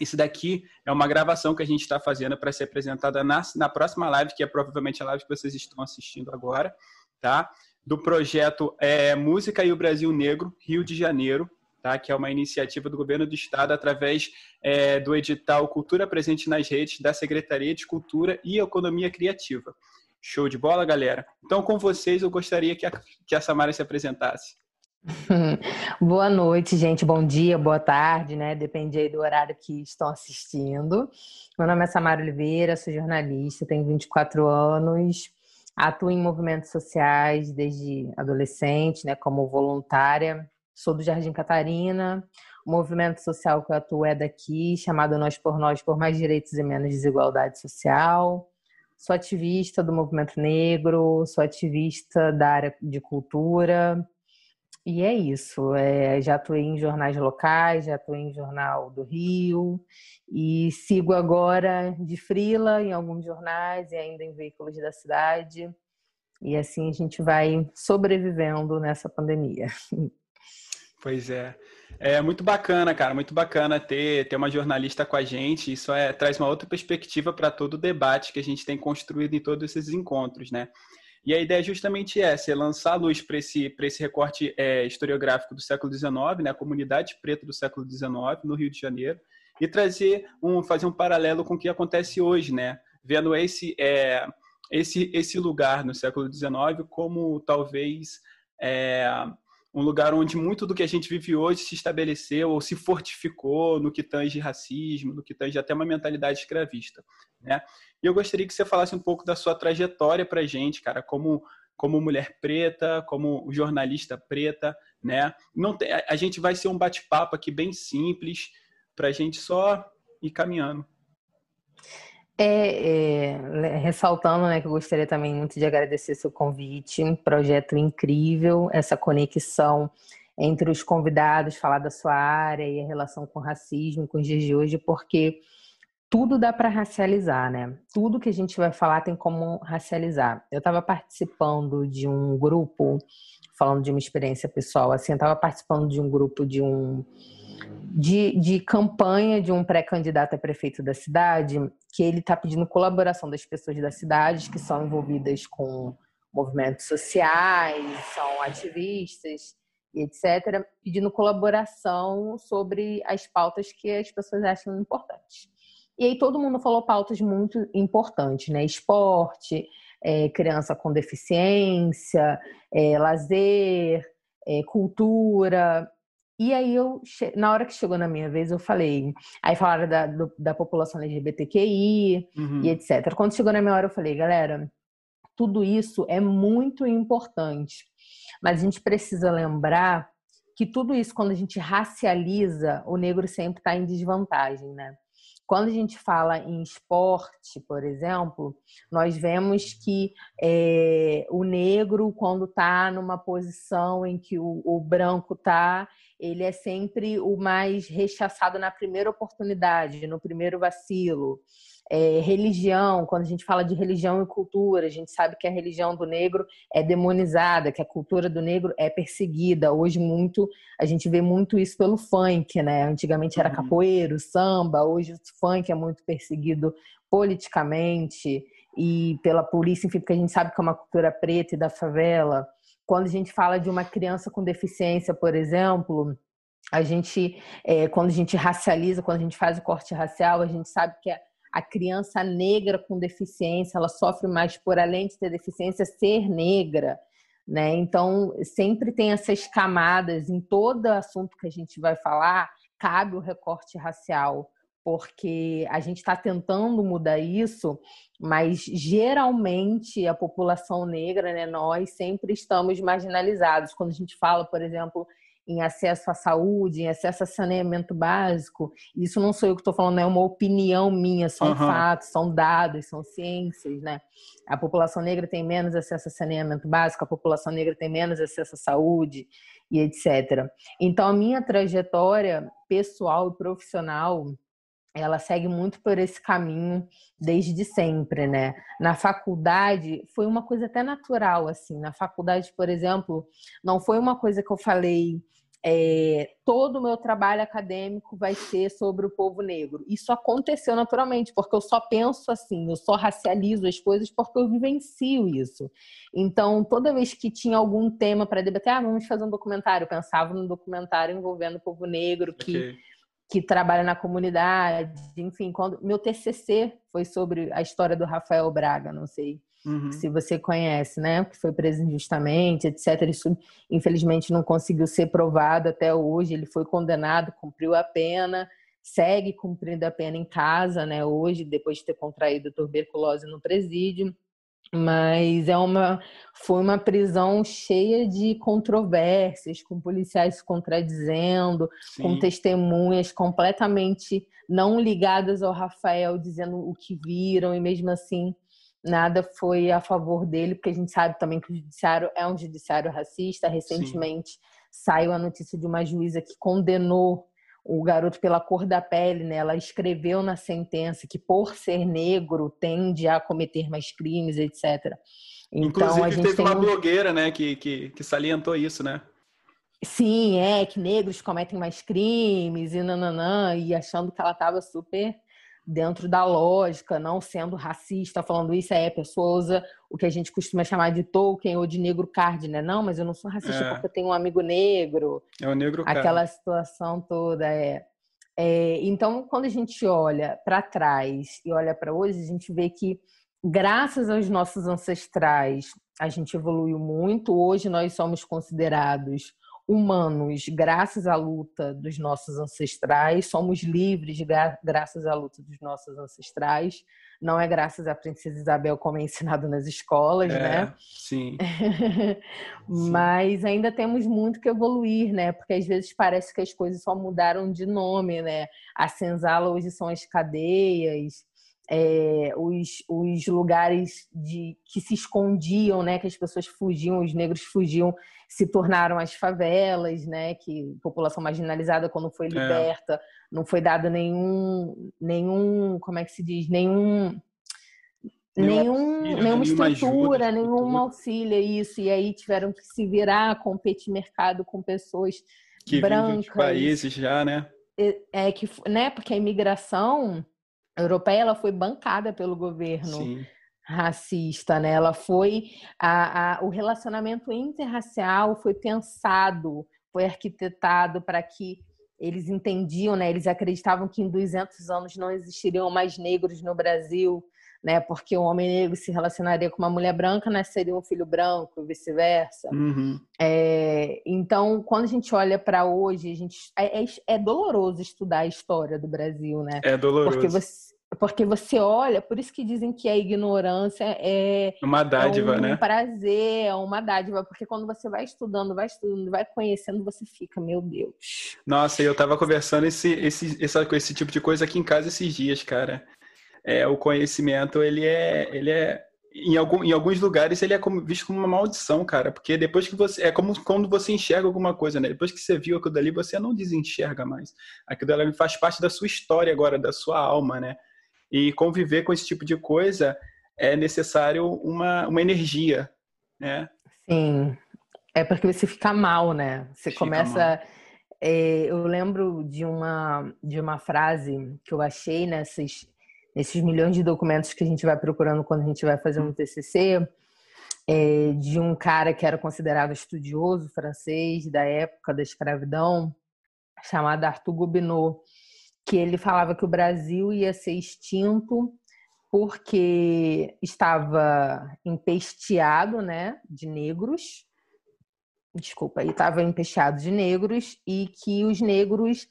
isso daqui é uma gravação que a gente está fazendo para ser apresentada na, na próxima live, que é provavelmente a live que vocês estão assistindo agora, tá? Do projeto é, Música e o Brasil Negro, Rio de Janeiro, tá? que é uma iniciativa do governo do estado através é, do edital Cultura Presente nas Redes da Secretaria de Cultura e Economia Criativa. Show de bola, galera? Então, com vocês, eu gostaria que a, que a Samara se apresentasse. [LAUGHS] Boa noite, gente. Bom dia, boa tarde, né? Depende aí do horário que estão assistindo. Meu nome é Samara Oliveira, sou jornalista, tenho 24 anos, atuo em movimentos sociais desde adolescente, né, como voluntária. Sou do Jardim Catarina. O movimento social que eu atuo é daqui, chamado Nós por Nós por Mais Direitos e Menos Desigualdade Social. Sou ativista do movimento negro, sou ativista da área de cultura e é isso. É, já atuei em jornais locais, já atuei em jornal do Rio e sigo agora de frila em alguns jornais e ainda em veículos da cidade. E assim a gente vai sobrevivendo nessa pandemia. [LAUGHS] Pois é. É muito bacana, cara, muito bacana ter, ter uma jornalista com a gente. Isso é, traz uma outra perspectiva para todo o debate que a gente tem construído em todos esses encontros, né? E a ideia é justamente essa, é lançar a luz para esse, esse recorte é, historiográfico do século XIX, né, a comunidade preta do século XIX, no Rio de Janeiro, e trazer um, fazer um paralelo com o que acontece hoje, né, vendo esse, é, esse, esse lugar no século XIX como talvez é, um lugar onde muito do que a gente vive hoje se estabeleceu ou se fortificou no que tange racismo, no que tange até uma mentalidade escravista, né? E eu gostaria que você falasse um pouco da sua trajetória para a gente, cara, como como mulher preta, como jornalista preta, né? Não tem, a gente vai ser um bate-papo aqui bem simples para a gente só ir caminhando. É, é, ressaltando, né, que eu gostaria também muito de agradecer seu convite, um projeto incrível, essa conexão entre os convidados, falar da sua área e a relação com o racismo, com os dias de hoje, porque tudo dá para racializar, né? Tudo que a gente vai falar tem como racializar. Eu estava participando de um grupo, falando de uma experiência pessoal, assim, eu estava participando de um grupo de um de, de campanha de um pré-candidato a prefeito da cidade, que ele está pedindo colaboração das pessoas da cidade que são envolvidas com movimentos sociais, são ativistas etc., pedindo colaboração sobre as pautas que as pessoas acham importantes. E aí todo mundo falou pautas muito importantes, né? Esporte, é, criança com deficiência, é, lazer, é, cultura. E aí eu, na hora que chegou na minha vez, eu falei, aí falaram da, do, da população LGBTQI uhum. e etc. Quando chegou na minha hora, eu falei, galera, tudo isso é muito importante, mas a gente precisa lembrar que tudo isso, quando a gente racializa, o negro sempre está em desvantagem, né? Quando a gente fala em esporte, por exemplo, nós vemos que é, o negro, quando está numa posição em que o, o branco está, ele é sempre o mais rechaçado na primeira oportunidade, no primeiro vacilo é, religião, quando a gente fala de religião e cultura, a gente sabe que a religião do negro é demonizada, que a cultura do negro é perseguida. Hoje muito a gente vê muito isso pelo funk, né? Antigamente era uhum. capoeiro, samba, hoje o funk é muito perseguido politicamente e pela polícia, enfim, porque a gente sabe que é uma cultura preta e da favela. Quando a gente fala de uma criança com deficiência, por exemplo, a gente, é, quando a gente racializa, quando a gente faz o corte racial, a gente sabe que é a criança negra com deficiência, ela sofre mais por além de ter deficiência, ser negra, né? Então, sempre tem essas camadas em todo assunto que a gente vai falar, cabe o recorte racial, porque a gente está tentando mudar isso, mas geralmente a população negra, né, nós sempre estamos marginalizados. Quando a gente fala, por exemplo, em acesso à saúde, em acesso a saneamento básico, isso não sou eu que estou falando, é uma opinião minha, são uhum. fatos, são dados, são ciências, né? A população negra tem menos acesso a saneamento básico, a população negra tem menos acesso à saúde e etc. Então, a minha trajetória pessoal e profissional ela segue muito por esse caminho desde sempre, né? Na faculdade foi uma coisa até natural, assim. Na faculdade, por exemplo, não foi uma coisa que eu falei. É, todo o meu trabalho acadêmico vai ser sobre o povo negro. Isso aconteceu naturalmente, porque eu só penso assim, eu só racializo as coisas porque eu vivencio isso. Então, toda vez que tinha algum tema para debater, ah, vamos fazer um documentário, eu pensava num documentário envolvendo o povo negro que okay que trabalha na comunidade, enfim, quando meu TCC foi sobre a história do Rafael Braga, não sei uhum. se você conhece, né, que foi preso injustamente, etc. Isso infelizmente não conseguiu ser provado até hoje. Ele foi condenado, cumpriu a pena, segue cumprindo a pena em casa, né, hoje depois de ter contraído tuberculose no presídio mas é uma foi uma prisão cheia de controvérsias, com policiais se contradizendo, Sim. com testemunhas completamente não ligadas ao Rafael dizendo o que viram e mesmo assim nada foi a favor dele, porque a gente sabe também que o judiciário é um judiciário racista. Recentemente Sim. saiu a notícia de uma juíza que condenou o garoto pela cor da pele, né? Ela escreveu na sentença que por ser negro tende a cometer mais crimes, etc. Então, Inclusive a gente teve tem uma blogueira, né, que, que, que salientou isso, né? Sim, é que negros cometem mais crimes e nananã, e achando que ela estava super dentro da lógica, não sendo racista, falando isso, é, a pessoa usa o que a gente costuma chamar de Tolkien ou de negro card, né? Não, mas eu não sou racista é. porque eu tenho um amigo negro. É o negro card. Aquela situação toda, é. é então, quando a gente olha para trás e olha para hoje, a gente vê que, graças aos nossos ancestrais, a gente evoluiu muito. Hoje nós somos considerados humanos graças à luta dos nossos ancestrais, somos livres gra graças à luta dos nossos ancestrais. Não é graças à princesa Isabel como é ensinado nas escolas, é, né? Sim. [LAUGHS] Mas ainda temos muito que evoluir, né? Porque às vezes parece que as coisas só mudaram de nome, né? A senzala hoje são as cadeias, é, os, os lugares de, que se escondiam, né, que as pessoas fugiam, os negros fugiam, se tornaram as favelas, né, que população marginalizada quando foi é. liberta, é. não foi dado nenhum, nenhum, como é que se diz, nenhum nenhum, auxílio, nenhuma estrutura, ajuda, nenhum auxílio, isso. E aí tiveram que se virar, competir mercado com pessoas que brancas. países já, né? É, é que, né? Porque a imigração europeia ela foi bancada pelo governo Sim. racista, né? Ela foi a, a, o relacionamento interracial foi pensado, foi arquitetado para que eles entendiam, né? Eles acreditavam que em 200 anos não existiriam mais negros no Brasil, né? Porque o homem negro se relacionaria com uma mulher branca, nasceria um filho branco, vice-versa. Uhum. É, então, quando a gente olha para hoje, a gente é, é, é, doloroso estudar a história do Brasil, né? É doloroso. Porque você, porque você olha, por isso que dizem que a ignorância é uma dádiva, é um né? prazer, é uma dádiva, porque quando você vai estudando, vai estudando, vai conhecendo, você fica, meu Deus. Nossa, eu tava conversando esse, esse, esse, esse tipo de coisa aqui em casa esses dias, cara é, o conhecimento ele é, ele é em, algum, em alguns lugares ele é como, visto como uma maldição, cara, porque depois que você é como quando você enxerga alguma coisa, né? Depois que você viu aquilo dali, você não desenxerga mais. Aquilo dali faz parte da sua história agora, da sua alma, né? E conviver com esse tipo de coisa é necessário uma, uma energia, né? Sim. É porque você fica mal, né? Você fica começa. É, eu lembro de uma, de uma frase que eu achei nessas nesses milhões de documentos que a gente vai procurando quando a gente vai fazer um TCC, é, de um cara que era considerado estudioso francês da época da escravidão, chamado Arthur Gobineau, que ele falava que o Brasil ia ser extinto porque estava empesteado, né, de negros. Desculpa, estava empesteado de negros e que os negros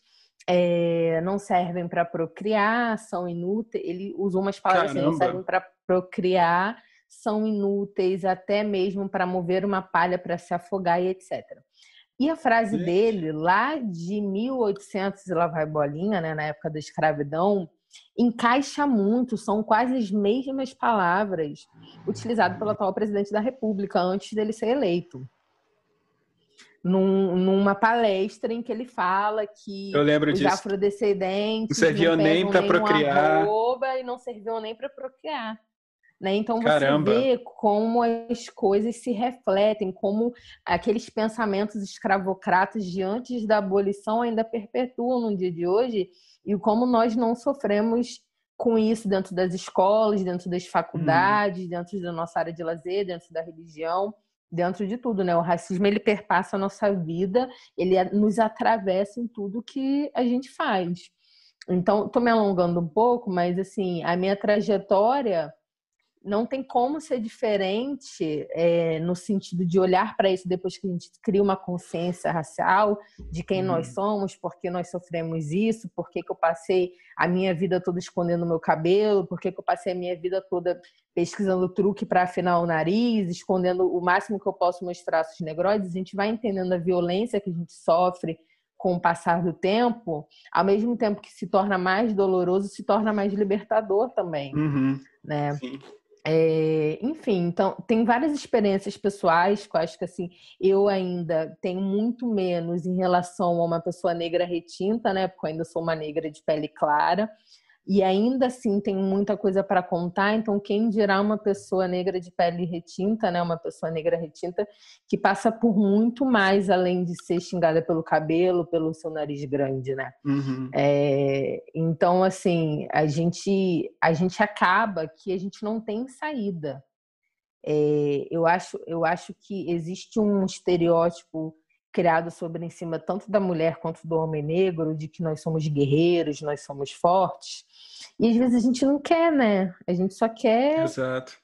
é, não servem para procriar, são inúteis. Ele usou umas palavras assim, não servem para procriar, são inúteis até mesmo para mover uma palha para se afogar e etc. E a frase dele, lá de 1800 e lá vai bolinha, né, na época da escravidão, encaixa muito, são quase as mesmas palavras utilizadas pelo atual presidente da República antes dele ser eleito num, numa palestra em que ele fala que Eu lembro os disso. afrodescendentes não serviam não nem para procriar arroba, e não serviam nem para procriar. Né? Então Caramba. você vê como as coisas se refletem, como aqueles pensamentos escravocratas de antes da abolição ainda perpetuam no dia de hoje e como nós não sofremos com isso dentro das escolas, dentro das faculdades, hum. dentro da nossa área de lazer, dentro da religião dentro de tudo, né? O racismo ele perpassa a nossa vida, ele nos atravessa em tudo que a gente faz. Então, estou me alongando um pouco, mas assim, a minha trajetória não tem como ser diferente é, no sentido de olhar para isso depois que a gente cria uma consciência racial de quem uhum. nós somos, por que nós sofremos isso, por que, que eu passei a minha vida toda escondendo o meu cabelo, por que, que eu passei a minha vida toda pesquisando truque para afinar o nariz, escondendo o máximo que eu posso meus traços negroides. A gente vai entendendo a violência que a gente sofre com o passar do tempo, ao mesmo tempo que se torna mais doloroso, se torna mais libertador também. Uhum. Né? Sim. É, enfim, então tem várias experiências pessoais que eu acho que assim eu ainda tenho muito menos em relação a uma pessoa negra retinta, né? Porque eu ainda sou uma negra de pele clara e ainda assim tem muita coisa para contar. Então, quem dirá uma pessoa negra de pele retinta, né? Uma pessoa negra retinta que passa por muito mais além de ser xingada pelo cabelo, pelo seu nariz grande, né? Uhum. É, então, assim, a gente a gente acaba que a gente não tem saída. É, eu acho eu acho que existe um estereótipo criado sobre em cima tanto da mulher quanto do homem negro, de que nós somos guerreiros, nós somos fortes. E às vezes a gente não quer, né? A gente só quer. Exato.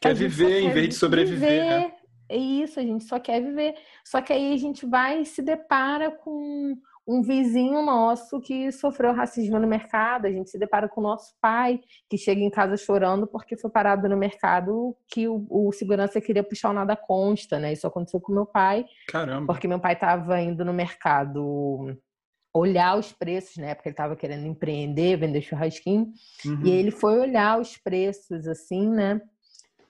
Quer viver em vez de sobreviver. Né? É isso, a gente só quer viver. Só que aí a gente vai e se depara com um vizinho nosso que sofreu racismo no mercado, a gente se depara com o nosso pai que chega em casa chorando porque foi parado no mercado que o, o segurança queria puxar o nada consta, né? Isso aconteceu com meu pai. Caramba. Porque meu pai estava indo no mercado olhar os preços, né? Porque ele estava querendo empreender, vender churrasquinho. Uhum. E ele foi olhar os preços, assim, né?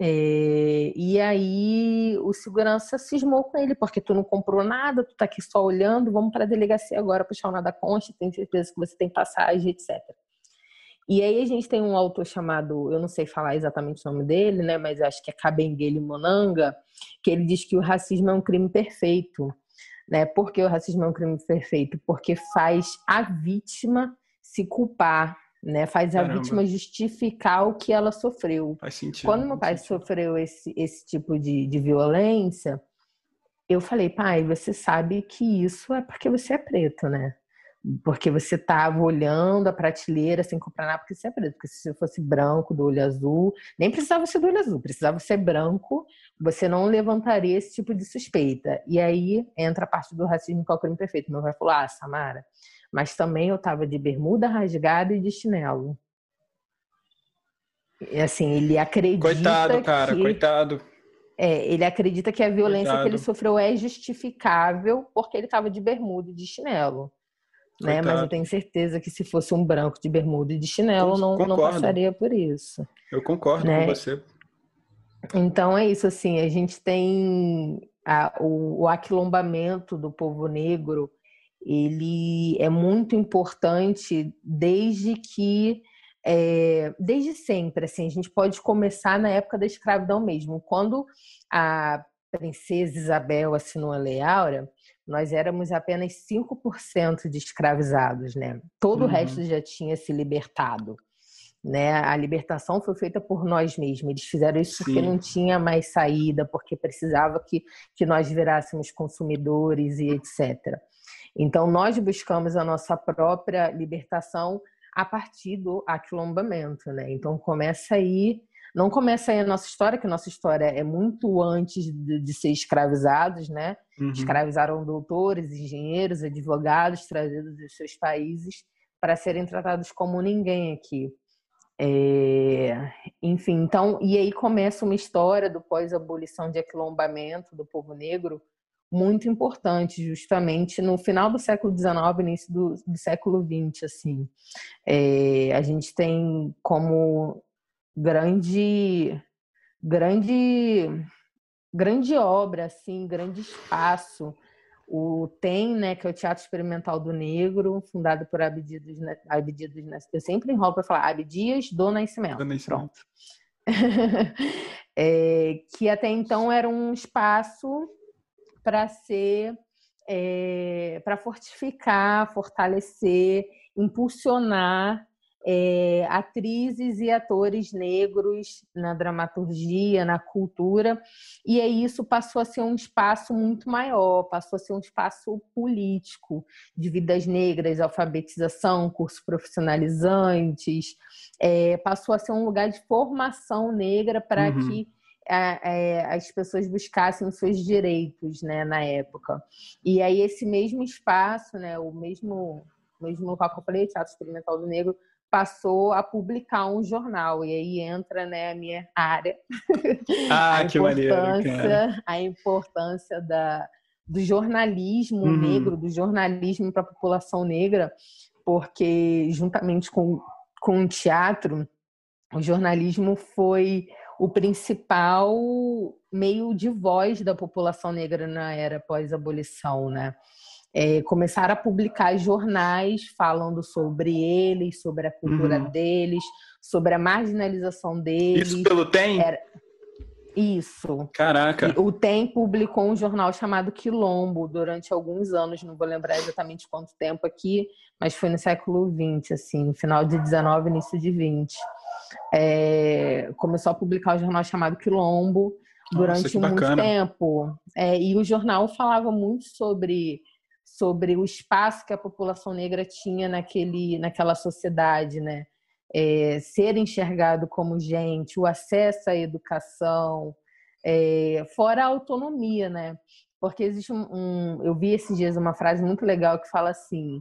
É, e aí o segurança cismou com ele, porque tu não comprou nada, tu tá aqui só olhando, vamos para a delegacia agora puxar o nada consta, tem certeza que você tem passagem, etc. E aí a gente tem um autor chamado, eu não sei falar exatamente o nome dele, né, mas acho que é Kabengele Monanga, que ele diz que o racismo é um crime perfeito. Né? Por que o racismo é um crime perfeito? Porque faz a vítima se culpar né? Faz Caramba. a vítima justificar o que ela sofreu. Faz sentido. Quando meu pai sentido. sofreu esse, esse tipo de, de violência, eu falei, pai, você sabe que isso é porque você é preto, né? Porque você estava olhando a prateleira sem comprar nada porque você é preto. Porque se fosse branco, do olho azul, nem precisava ser do olho azul, precisava ser branco, você não levantaria esse tipo de suspeita. E aí entra a parte do racismo que é o crime perfeito. Meu pai falou: Ah, Samara, mas também eu estava de bermuda rasgada e de chinelo. E assim, ele acredita. Coitado, cara, que... coitado. É, ele acredita que a violência coitado. que ele sofreu é justificável porque ele estava de bermuda e de chinelo. Né? Mas eu tenho certeza que se fosse um branco de bermuda e de chinelo, não, não passaria por isso. Eu concordo né? com você. Então é isso, assim, a gente tem a, o, o aquilombamento do povo negro ele é muito importante desde que é, desde sempre, assim, a gente pode começar na época da escravidão mesmo. Quando a princesa Isabel assinou a Lei Áurea, nós éramos apenas 5% de escravizados, né? Todo uhum. o resto já tinha se libertado. Né? A libertação foi feita por nós mesmos. Eles fizeram isso Sim. porque não tinha mais saída, porque precisava que, que nós virássemos consumidores e etc. Então, nós buscamos a nossa própria libertação a partir do aquilombamento, né? Então, começa aí, não começa aí a nossa história, que a nossa história é muito antes de, de ser escravizados, né? Uhum. Escravizaram doutores, engenheiros, advogados trazidos dos seus países para serem tratados como ninguém aqui. É, enfim, então, e aí começa uma história do pós-abolição de aquilombamento do povo negro muito importante, justamente no final do século XIX, início do, do século XX, assim. É, a gente tem como grande, grande, grande obra, assim, grande espaço o TEM, né, que é o Teatro Experimental do Negro, fundado por Abdias, Abdias eu sempre enrolo para falar Abdias do Nascimento. Do Nascimento. [LAUGHS] É, que até então era um espaço para ser é, para fortificar, fortalecer, impulsionar é, atrizes e atores negros na dramaturgia, na cultura, e aí isso passou a ser um espaço muito maior, passou a ser um espaço político, de vidas negras, alfabetização, cursos profissionalizantes, é, passou a ser um lugar de formação negra para uhum. que é, as pessoas buscassem os seus direitos né, na época. E aí esse mesmo espaço, né, o mesmo, mesmo local que eu falei, Teatro Experimental do Negro, passou a publicar um jornal e aí entra né a minha área [LAUGHS] ah que maneiro cara. a importância da do jornalismo uhum. negro do jornalismo para a população negra porque juntamente com com o teatro o jornalismo foi o principal meio de voz da população negra na era pós-abolição né é, começaram a publicar jornais falando sobre eles, sobre a cultura uhum. deles, sobre a marginalização deles. Isso pelo TEM? Era... Isso. Caraca. O TEM publicou um jornal chamado Quilombo durante alguns anos, não vou lembrar exatamente quanto tempo aqui, mas foi no século XX, assim, no final de 19, início de 20. É... começou a publicar um jornal chamado Quilombo durante Nossa, muito tempo. É, e o jornal falava muito sobre sobre o espaço que a população negra tinha naquele, naquela sociedade, né? É, ser enxergado como gente, o acesso à educação, é, fora a autonomia, né? Porque existe um, um, Eu vi esses dias uma frase muito legal que fala assim: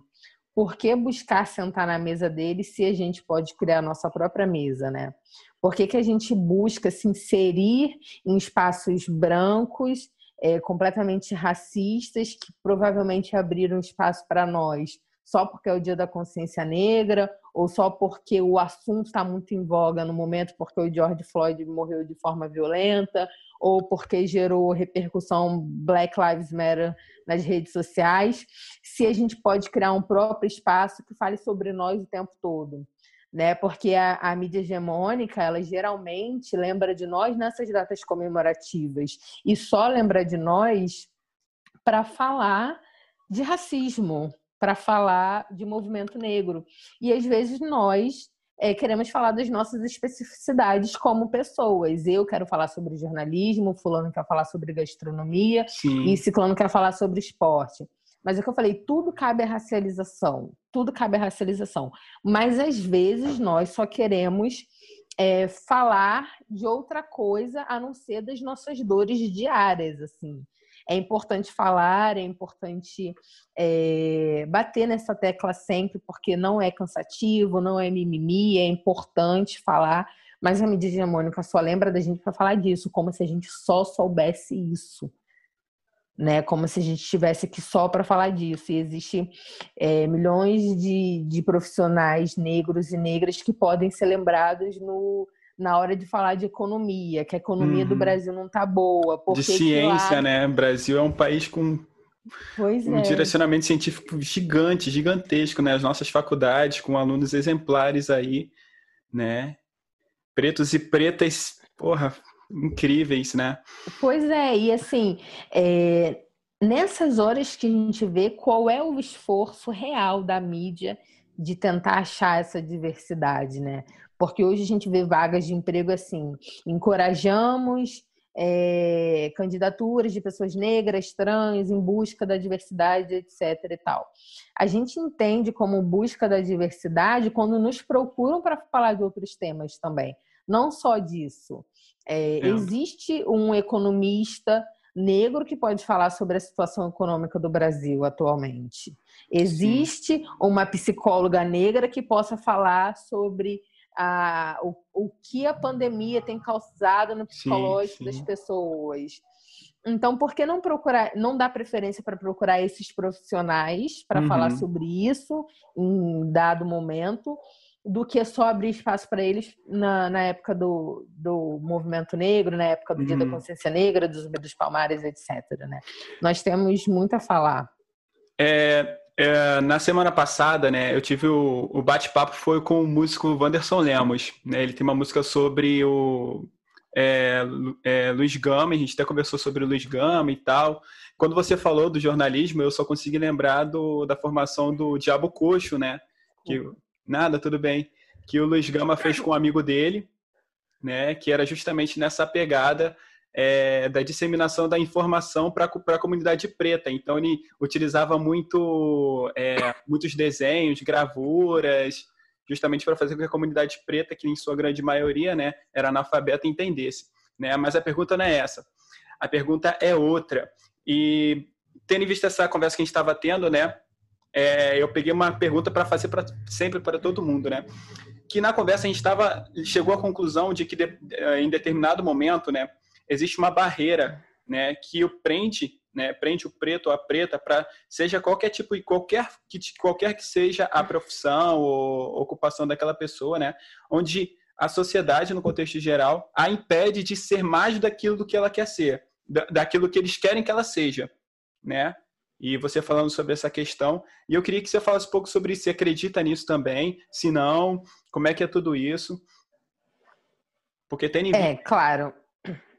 por que buscar sentar na mesa deles se a gente pode criar a nossa própria mesa, né? Por que, que a gente busca se inserir em espaços brancos é, completamente racistas que provavelmente abriram espaço para nós só porque é o dia da consciência negra ou só porque o assunto está muito em voga no momento porque o George Floyd morreu de forma violenta ou porque gerou repercussão Black Lives Matter nas redes sociais, se a gente pode criar um próprio espaço que fale sobre nós o tempo todo né? Porque a, a, mídia hegemônica, ela geralmente lembra de nós nessas datas comemorativas e só lembra de nós para falar de racismo, para falar de movimento negro. E às vezes nós é, queremos falar das nossas especificidades como pessoas. Eu quero falar sobre jornalismo, fulano quer falar sobre gastronomia Sim. e ciclano quer falar sobre esporte. Mas é o que eu falei, tudo cabe à racialização. Tudo cabe à racialização. Mas às vezes nós só queremos é, falar de outra coisa a não ser das nossas dores diárias, assim. É importante falar, é importante é, bater nessa tecla sempre, porque não é cansativo, não é mimimi, é importante falar. Mas a mídia hegemônica só lembra da gente para falar disso, como se a gente só soubesse isso né? Como se a gente estivesse aqui só para falar disso. E existe é, milhões de, de profissionais negros e negras que podem ser lembrados no, na hora de falar de economia, que a economia uhum. do Brasil não está boa. De ciência, lá... né? O Brasil é um país com Pois um é. direcionamento científico gigante, gigantesco, né? As nossas faculdades com alunos exemplares aí, né? Pretos e pretas, porra, incríveis, né? Pois é, e assim, é, nessas horas que a gente vê qual é o esforço real da mídia de tentar achar essa diversidade, né? Porque hoje a gente vê vagas de emprego assim, encorajamos é, candidaturas de pessoas negras, trans, em busca da diversidade, etc. e tal. A gente entende como busca da diversidade quando nos procuram para falar de outros temas também. Não só disso. É, é. Existe um economista negro que pode falar sobre a situação econômica do Brasil atualmente. Existe Sim. uma psicóloga negra que possa falar sobre a, o, o que a pandemia tem causado no psicológico sim, sim. das pessoas. Então, por que não procurar, não dar preferência para procurar esses profissionais para uhum. falar sobre isso em dado momento, do que só abrir espaço para eles na, na época do, do movimento negro, na época do uhum. Dia da uhum. Consciência Negra, dos, dos Palmares, etc. Né? Nós temos muito a falar. É, é, na semana passada, né, eu tive o, o bate-papo foi com o músico Wanderson Lemos. Né, ele tem uma música sobre o é, é, Luiz Gama, a gente até conversou sobre o Luiz Gama e tal. Quando você falou do jornalismo, eu só consegui lembrar do, da formação do Diabo Coxo, né? Que, nada, tudo bem. Que o Luiz Gama fez com um amigo dele, né? Que era justamente nessa pegada é, da disseminação da informação para a comunidade preta. Então, ele utilizava muito, é, muitos desenhos, gravuras, justamente para fazer com que a comunidade preta, que em sua grande maioria né, era analfabeta, entendesse. Né? Mas a pergunta não é essa. A pergunta é outra. E, tendo em vista essa conversa que a gente estava tendo, né, é, eu peguei uma pergunta para fazer pra, sempre para todo mundo, né? Que na conversa a gente estava chegou à conclusão de que de, em determinado momento, né, existe uma barreira né, que o prende, né, prende o preto ou a preta para seja qualquer tipo qualquer que qualquer que seja a profissão ou ocupação daquela pessoa, né, onde a sociedade no contexto geral a impede de ser mais daquilo do que ela quer ser, daquilo que eles querem que ela seja, né? E você falando sobre essa questão, e eu queria que você falasse um pouco sobre isso, se acredita nisso também, se não, como é que é tudo isso? Porque tem É, claro.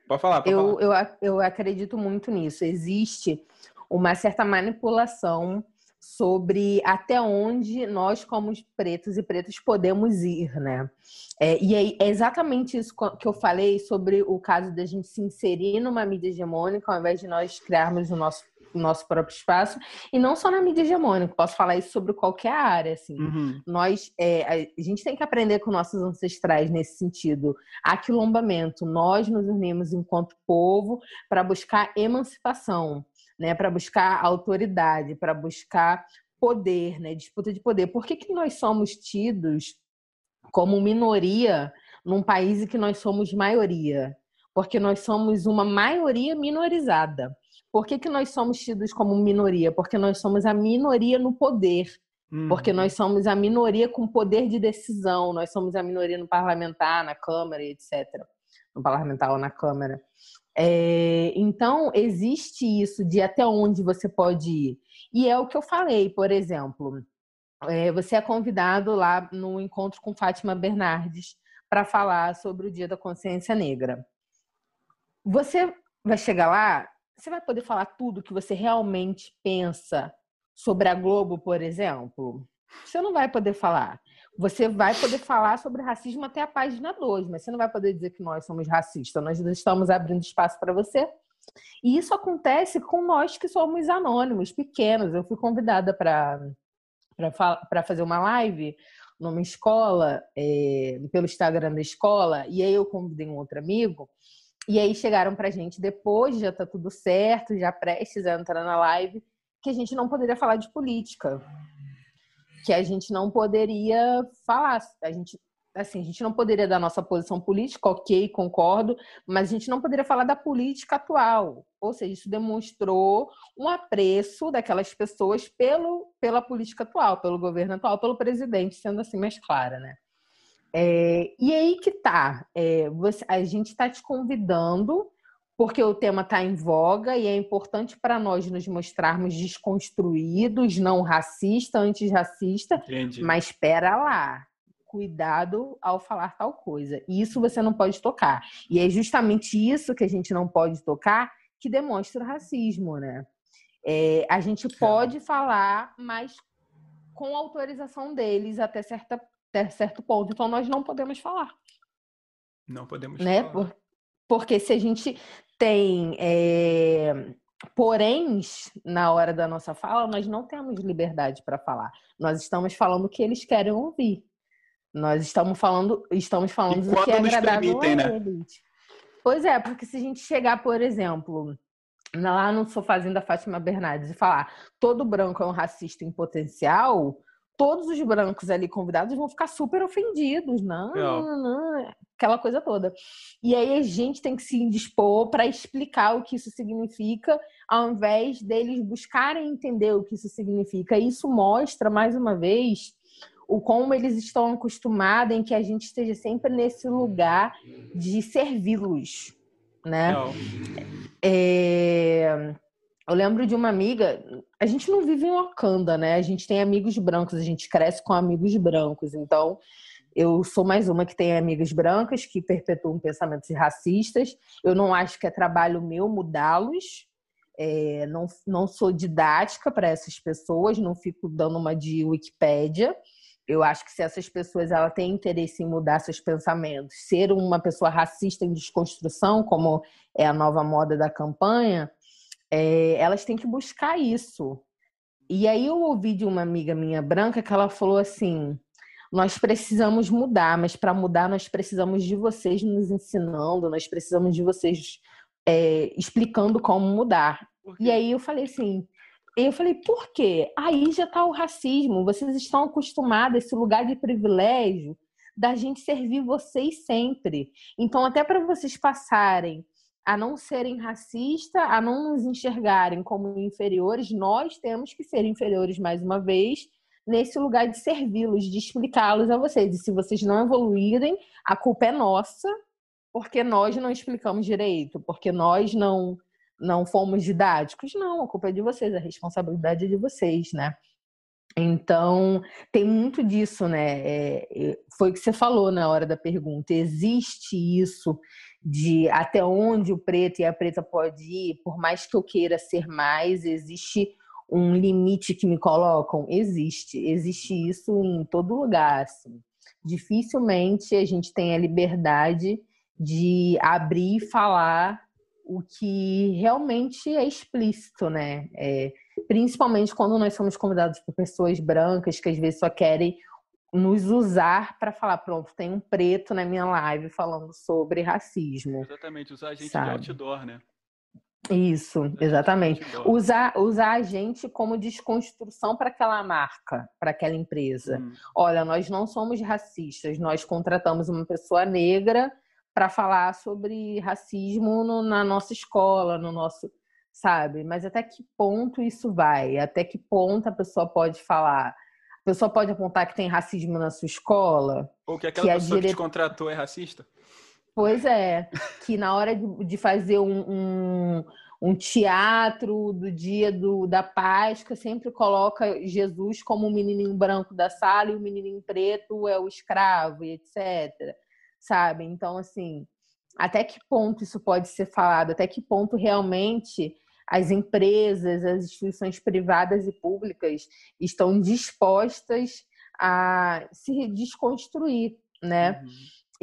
Pode falar, pode eu, falar. Eu, eu acredito muito nisso. Existe uma certa manipulação sobre até onde nós, como pretos e pretas, podemos ir, né? É, e é exatamente isso que eu falei sobre o caso da gente se inserir numa mídia hegemônica, ao invés de nós criarmos o nosso nosso próprio espaço, e não só na mídia hegemônica, posso falar isso sobre qualquer área, assim. Uhum. Nós, é, a gente tem que aprender com nossos ancestrais nesse sentido. Aquilombamento, nós nos unimos enquanto povo para buscar emancipação, né, para buscar autoridade, para buscar poder, né, disputa de poder. Por que, que nós somos tidos como minoria num país em que nós somos maioria? Porque nós somos uma maioria minorizada. Por que, que nós somos tidos como minoria? Porque nós somos a minoria no poder. Uhum. Porque nós somos a minoria com poder de decisão, nós somos a minoria no parlamentar, na Câmara, etc. No parlamentar ou na Câmara. É, então, existe isso de até onde você pode ir. E é o que eu falei, por exemplo. É, você é convidado lá no encontro com Fátima Bernardes para falar sobre o Dia da Consciência Negra. Você vai chegar lá você vai poder falar tudo que você realmente pensa sobre a Globo, por exemplo? Você não vai poder falar. Você vai poder falar sobre racismo até a página 2, mas você não vai poder dizer que nós somos racistas. Nós estamos abrindo espaço para você. E isso acontece com nós que somos anônimos, pequenos. Eu fui convidada para fazer uma live numa escola, é, pelo Instagram da escola, e aí eu convidei um outro amigo e aí chegaram pra gente depois, já tá tudo certo, já prestes a entrar na live, que a gente não poderia falar de política. Que a gente não poderia falar. A gente, assim, a gente não poderia dar nossa posição política, ok, concordo, mas a gente não poderia falar da política atual. Ou seja, isso demonstrou um apreço daquelas pessoas pelo, pela política atual, pelo governo atual, pelo presidente, sendo assim mais clara, né? É, e aí que tá, é, você, a gente está te convidando porque o tema está em voga e é importante para nós nos mostrarmos desconstruídos, não racista, antirracista, mas espera lá, cuidado ao falar tal coisa. Isso você não pode tocar. E é justamente isso que a gente não pode tocar que demonstra o racismo, né? É, a gente pode falar, mas com autorização deles até certa até certo ponto. Então, nós não podemos falar. Não podemos né? falar. Por, porque se a gente tem é, poréns na hora da nossa fala, nós não temos liberdade para falar. Nós estamos falando o que eles querem ouvir. Nós estamos falando, estamos falando do que é agradável permitem, a né? eles. Pois é, porque se a gente chegar, por exemplo, lá no sofazinho da Fátima Bernardes e falar todo branco é um racista em potencial, todos os brancos ali convidados vão ficar super ofendidos. Não, não, não, aquela coisa toda. E aí a gente tem que se indispor para explicar o que isso significa, ao invés deles buscarem entender o que isso significa. Isso mostra, mais uma vez, o como eles estão acostumados em que a gente esteja sempre nesse lugar de servi-los né? É... Eu lembro de uma amiga. A gente não vive em Wakanda, né? A gente tem amigos brancos, a gente cresce com amigos brancos. Então, eu sou mais uma que tem amigas brancas que perpetuam pensamentos racistas. Eu não acho que é trabalho meu mudá-los. É, não, não sou didática para essas pessoas, não fico dando uma de Wikipédia. Eu acho que se essas pessoas ela têm interesse em mudar seus pensamentos, ser uma pessoa racista em desconstrução, como é a nova moda da campanha, é, elas têm que buscar isso. E aí eu ouvi de uma amiga minha branca que ela falou assim: nós precisamos mudar, mas para mudar nós precisamos de vocês nos ensinando, nós precisamos de vocês é, explicando como mudar. E aí eu falei assim: eu falei, por quê? Aí já está o racismo. Vocês estão acostumados a esse lugar de privilégio da gente servir vocês sempre. Então, até para vocês passarem a não serem racistas, a não nos enxergarem como inferiores, nós temos que ser inferiores mais uma vez nesse lugar de servi-los, de explicá-los a vocês. E se vocês não evoluírem, a culpa é nossa, porque nós não explicamos direito, porque nós não não fomos didáticos. Não, a culpa é de vocês, a responsabilidade é de vocês, né? Então, tem muito disso, né? É, é, foi o que você falou na hora da pergunta. Existe isso de até onde o preto e a preta pode ir, por mais que eu queira ser mais, existe um limite que me colocam? Existe. Existe isso em todo lugar, assim. Dificilmente a gente tem a liberdade de abrir e falar o que realmente é explícito, né? É, principalmente quando nós somos convidados por pessoas brancas que às vezes só querem nos usar para falar, pronto, tem um preto na minha live falando sobre racismo. Exatamente, usar a gente sabe? de outdoor, né? Isso, exatamente. Usar, usar a gente como desconstrução para aquela marca, para aquela empresa. Hum. Olha, nós não somos racistas, nós contratamos uma pessoa negra para falar sobre racismo no, na nossa escola, no nosso, sabe? Mas até que ponto isso vai? Até que ponto a pessoa pode falar? A pessoa pode apontar que tem racismo na sua escola? Ou que aquela que pessoa dire... que te contratou é racista? Pois é, que na hora de, fazer um, um, um, teatro do dia do, da Páscoa sempre coloca Jesus como o menininho branco da sala e o menininho preto é o escravo e etc sabe? Então, assim, até que ponto isso pode ser falado? Até que ponto realmente as empresas, as instituições privadas e públicas estão dispostas a se desconstruir, né? Uhum.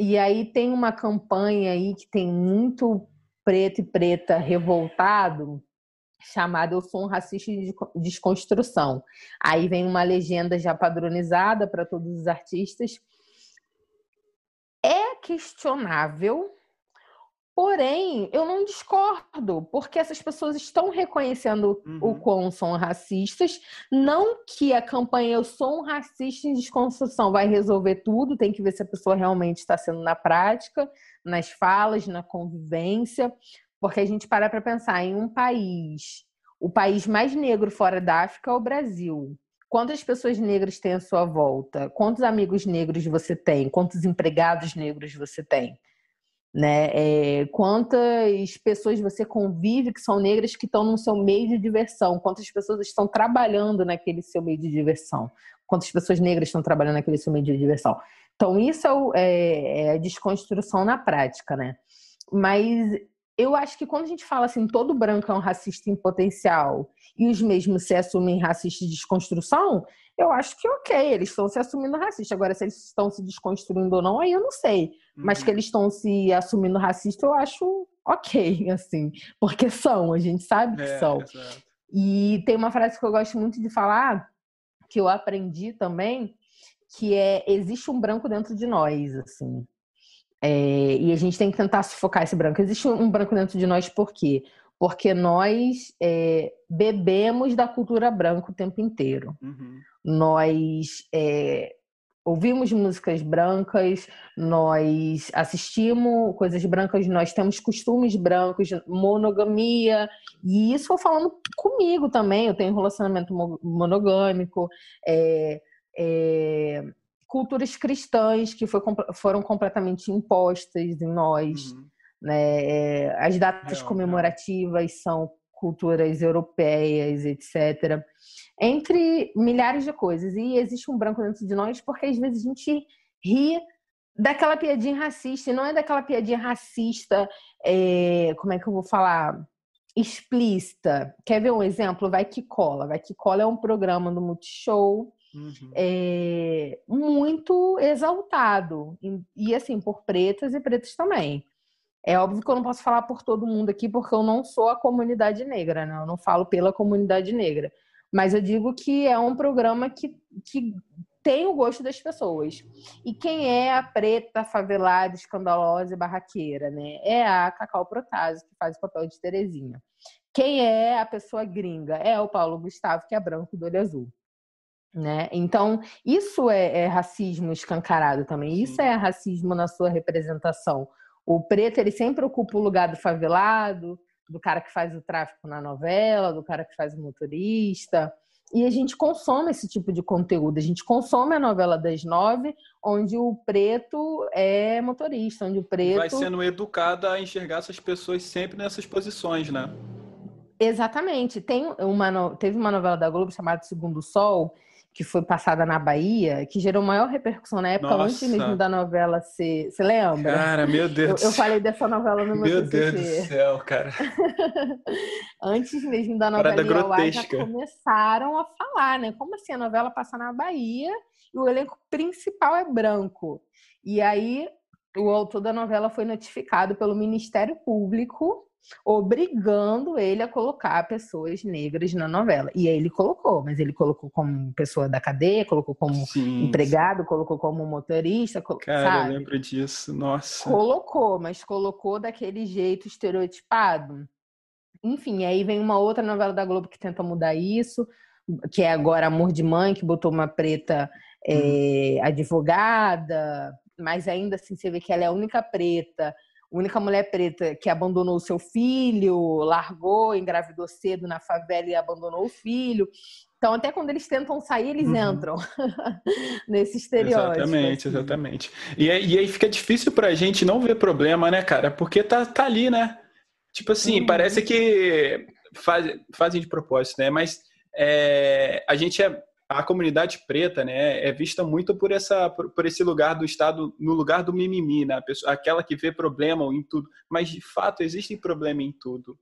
E aí tem uma campanha aí que tem muito preto e preta revoltado, chamada Eu Sou um Racista de Desconstrução. Aí vem uma legenda já padronizada para todos os artistas é questionável, porém, eu não discordo, porque essas pessoas estão reconhecendo uhum. o quão são racistas. Não que a campanha Eu Sou um Racista em Desconstrução vai resolver tudo, tem que ver se a pessoa realmente está sendo na prática, nas falas, na convivência, porque a gente para para pensar em um país, o país mais negro fora da África é o Brasil. Quantas pessoas negras tem à sua volta? Quantos amigos negros você tem? Quantos empregados negros você tem? Né? É, quantas pessoas você convive que são negras que estão no seu meio de diversão? Quantas pessoas estão trabalhando naquele seu meio de diversão? Quantas pessoas negras estão trabalhando naquele seu meio de diversão? Então, isso é, o, é, é a desconstrução na prática, né? Mas eu acho que quando a gente fala assim, todo branco é um racista em potencial e os mesmos se assumem racistas de desconstrução, eu acho que ok, eles estão se assumindo racistas. Agora, se eles estão se desconstruindo ou não, aí eu não sei. Uhum. Mas que eles estão se assumindo racista, eu acho ok, [LAUGHS] assim. Porque são, a gente sabe que é, são. Exato. E tem uma frase que eu gosto muito de falar, que eu aprendi também, que é existe um branco dentro de nós, assim. É, e a gente tem que tentar sufocar esse branco. Existe um branco dentro de nós por quê? porque nós é, bebemos da cultura branca o tempo inteiro. Uhum. Nós é, ouvimos músicas brancas, nós assistimos coisas brancas, nós temos costumes brancos, monogamia, e isso eu falando comigo também, eu tenho um relacionamento monogâmico, é, é, culturas cristãs que foi, foram completamente impostas em nós, uhum. né? É, as datas comemorativas são culturas europeias, etc. Entre milhares de coisas. E existe um branco dentro de nós porque às vezes a gente ri daquela piadinha racista, e não é daquela piadinha racista, é, como é que eu vou falar? Explícita. Quer ver um exemplo? Vai que cola. Vai que cola é um programa do Multishow. Uhum. É, muito exaltado e, e assim por pretas e pretos também. É óbvio que eu não posso falar por todo mundo aqui, porque eu não sou a comunidade negra, né? Eu não falo pela comunidade negra. Mas eu digo que é um programa que, que tem o gosto das pessoas. E quem é a preta, favelada, escandalosa e barraqueira, né? É a Cacau Protásio, que faz o papel de Terezinha. Quem é a pessoa gringa? É o Paulo Gustavo, que é branco do olho azul. Né? Então, isso é, é racismo escancarado também. Isso é racismo na sua representação. O preto, ele sempre ocupa o lugar do favelado, do cara que faz o tráfico na novela, do cara que faz o motorista. E a gente consome esse tipo de conteúdo. A gente consome a novela das nove, onde o preto é motorista, onde o preto. Vai sendo educada a enxergar essas pessoas sempre nessas posições, né? Exatamente. Tem uma, teve uma novela da Globo chamada Segundo Sol, que foi passada na Bahia, que gerou maior repercussão na época, Nossa. antes mesmo da novela ser. Você lembra? Cara, meu Deus. Eu, eu falei dessa novela no meu Meu Deus do céu, cara. [LAUGHS] antes mesmo da novela ir já começaram a falar, né? Como assim a novela passa na Bahia e o elenco principal é branco? E aí o autor da novela foi notificado pelo Ministério Público obrigando ele a colocar pessoas negras na novela. E aí ele colocou, mas ele colocou como pessoa da cadeia, colocou como sim, empregado, sim. colocou como motorista. Cara, sabe? eu lembro disso, nossa. Colocou, mas colocou daquele jeito estereotipado. Enfim, aí vem uma outra novela da Globo que tenta mudar isso, que é agora Amor de Mãe, que botou uma preta é, advogada, mas ainda assim você vê que ela é a única preta única mulher preta que abandonou o seu filho, largou, engravidou cedo na favela e abandonou o filho. Então, até quando eles tentam sair, eles uhum. entram [LAUGHS] nesse estereótipo. Exatamente, assim. exatamente. E, aí, e aí fica difícil pra gente não ver problema, né, cara? Porque tá, tá ali, né? Tipo assim, uhum. parece que faz, fazem de propósito, né? Mas é, a gente é a comunidade preta, né, é vista muito por essa por, por, esse lugar do Estado, no lugar do mimimi, né, pessoa, aquela que vê problema em tudo, mas de fato existe problema em tudo,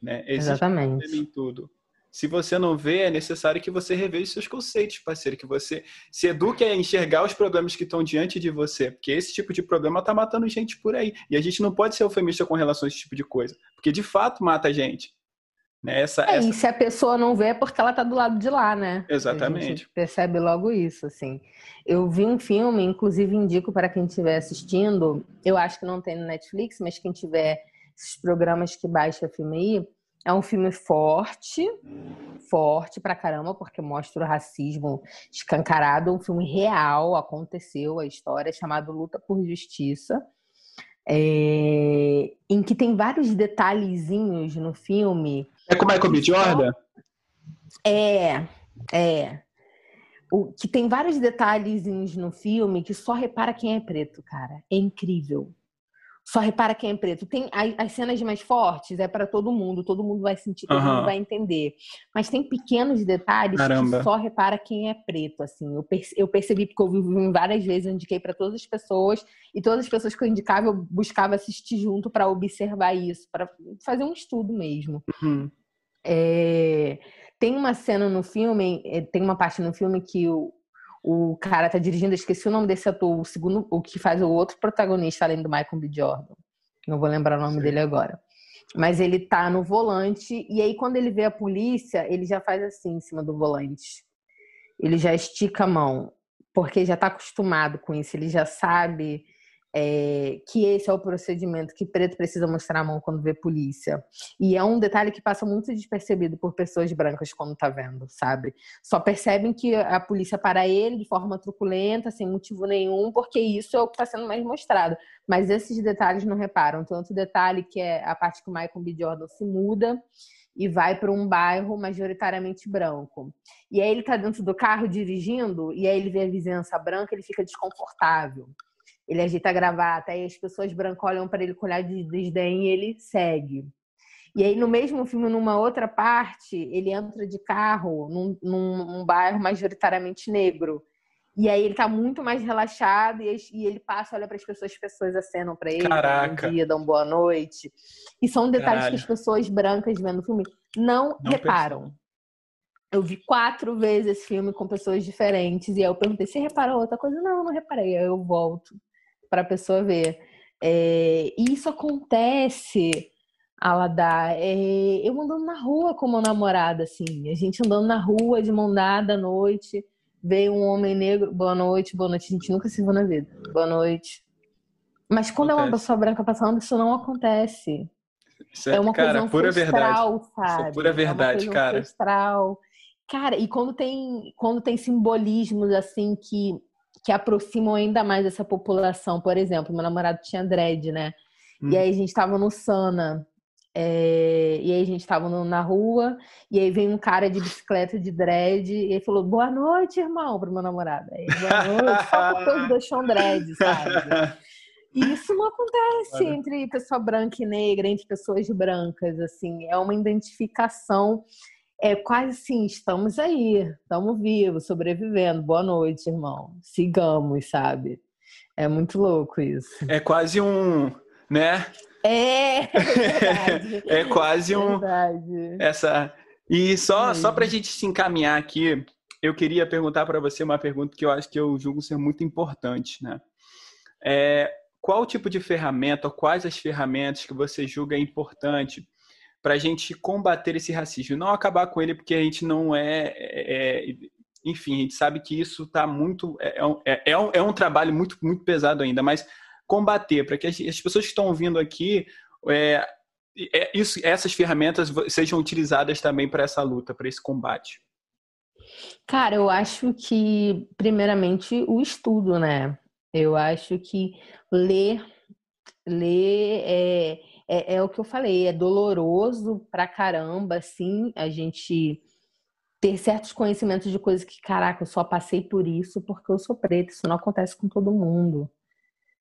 né? Existe Exatamente. problema em tudo. Se você não vê, é necessário que você reveja seus conceitos, parceiro, que você se eduque a enxergar os problemas que estão diante de você, porque esse tipo de problema está matando gente por aí. E a gente não pode ser eufemista com relação a esse tipo de coisa, porque de fato mata a gente. Né? Essa, é, essa... E se a pessoa não vê é porque ela tá do lado de lá, né? Exatamente. percebe logo isso, assim. Eu vi um filme, inclusive indico para quem estiver assistindo, eu acho que não tem no Netflix, mas quem tiver esses programas que baixa filme aí, é um filme forte, forte pra caramba, porque mostra o racismo escancarado, um filme real, aconteceu a história, chamado Luta por Justiça é, em que tem vários detalhezinhos no filme. É com Michael B. Jordan? É, é. O, que tem vários detalhezinhos no filme que só repara quem é preto, cara. É incrível só repara quem é preto. Tem as cenas mais fortes, é para todo mundo, todo mundo vai sentir, todo uhum. mundo vai entender. Mas tem pequenos detalhes Caramba. que só repara quem é preto, assim. Eu, perce, eu percebi porque eu vi várias vezes, eu indiquei para todas as pessoas e todas as pessoas que eu indicava, eu buscava assistir junto para observar isso, para fazer um estudo mesmo. Uhum. É, tem uma cena no filme, é, tem uma parte no filme que o, o cara tá dirigindo, esqueci o nome desse ator, o segundo, o que faz o outro protagonista além do Michael B. Jordan. Não vou lembrar o nome Sim. dele agora. Mas ele tá no volante e aí quando ele vê a polícia, ele já faz assim em cima do volante. Ele já estica a mão, porque já tá acostumado com isso, ele já sabe é, que esse é o procedimento que preto precisa mostrar a mão quando vê polícia. E é um detalhe que passa muito despercebido por pessoas brancas quando tá vendo, sabe? Só percebem que a polícia para ele de forma truculenta, sem motivo nenhum, porque isso é o que está sendo mais mostrado. Mas esses detalhes não reparam. Tanto detalhe que é a parte que o Michael B. Jordan se muda e vai para um bairro majoritariamente branco. E aí ele tá dentro do carro dirigindo e aí ele vê a vizinhança branca, ele fica desconfortável ele agita a gravata, aí as pessoas brancas olham para ele com olhar de desdém e ele segue. E aí, no mesmo filme, numa outra parte, ele entra de carro num, num, num bairro majoritariamente negro. E aí ele tá muito mais relaxado e, e ele passa, olha para as pessoas, as pessoas acenam para ele, Caraca. dão bom dia, dão boa noite. E são detalhes Caralho. que as pessoas brancas vendo o filme não, Não reparam. Eu vi quatro vezes esse filme com pessoas diferentes e aí eu perguntei: você reparou outra coisa? Não, não reparei. Aí eu volto para a pessoa ver. É, e isso acontece, Aladar, é, eu andando na rua com uma namorada, assim, a gente andando na rua de mão dada à noite, veio um homem negro, boa noite, boa noite, a gente nunca se viu na vida, boa noite. Mas quando é uma Acontece. pessoa branca passando, isso não acontece. Isso É uma cara, coisa pura verdade. ancestral, sabe? pura verdade, é uma coisa cara. ancestral. Cara, e quando tem, quando tem simbolismos assim que, que aproximam ainda mais essa população, por exemplo, meu namorado tinha dread, né? Hum. E aí a gente tava no Sana. é, e aí a gente tava no- na rua, e aí vem um cara de bicicleta de dread, e ele falou, boa noite, irmão, pro meu namorado. Aí, boa noite, só porque os dois tinham dread, sabe? [LAUGHS] E isso não acontece Olha. entre pessoa branca e negra, entre pessoas brancas, assim, é uma identificação, é quase assim, estamos aí, estamos vivos, sobrevivendo, boa noite, irmão, sigamos, sabe? É muito louco isso. É quase um, né? É, [LAUGHS] é verdade. É quase um Verdade. essa. E só É só para a gente se encaminhar aqui, eu queria perguntar para você uma pergunta que eu acho que eu julgo ser muito importante, né? É, qual tipo de ferramenta, ou quais as ferramentas que você julga importante para a gente combater esse racismo? Não acabar com ele porque a gente não é, é- é- enfim, a gente sabe que isso está muito é, é um- é, é um, é um trabalho muito muito pesado ainda, mas combater para que as, as pessoas que estão ouvindo aqui é, é, isso, essas ferramentas sejam utilizadas também para essa luta, para esse combate. Cara, eu acho que, primeiramente, o estudo, né? Eu acho que ler, ler é, é, é o que eu falei, é doloroso pra caramba, assim, a gente ter certos conhecimentos de coisas que, caraca, eu só passei por isso porque eu sou preta, isso não acontece com todo mundo.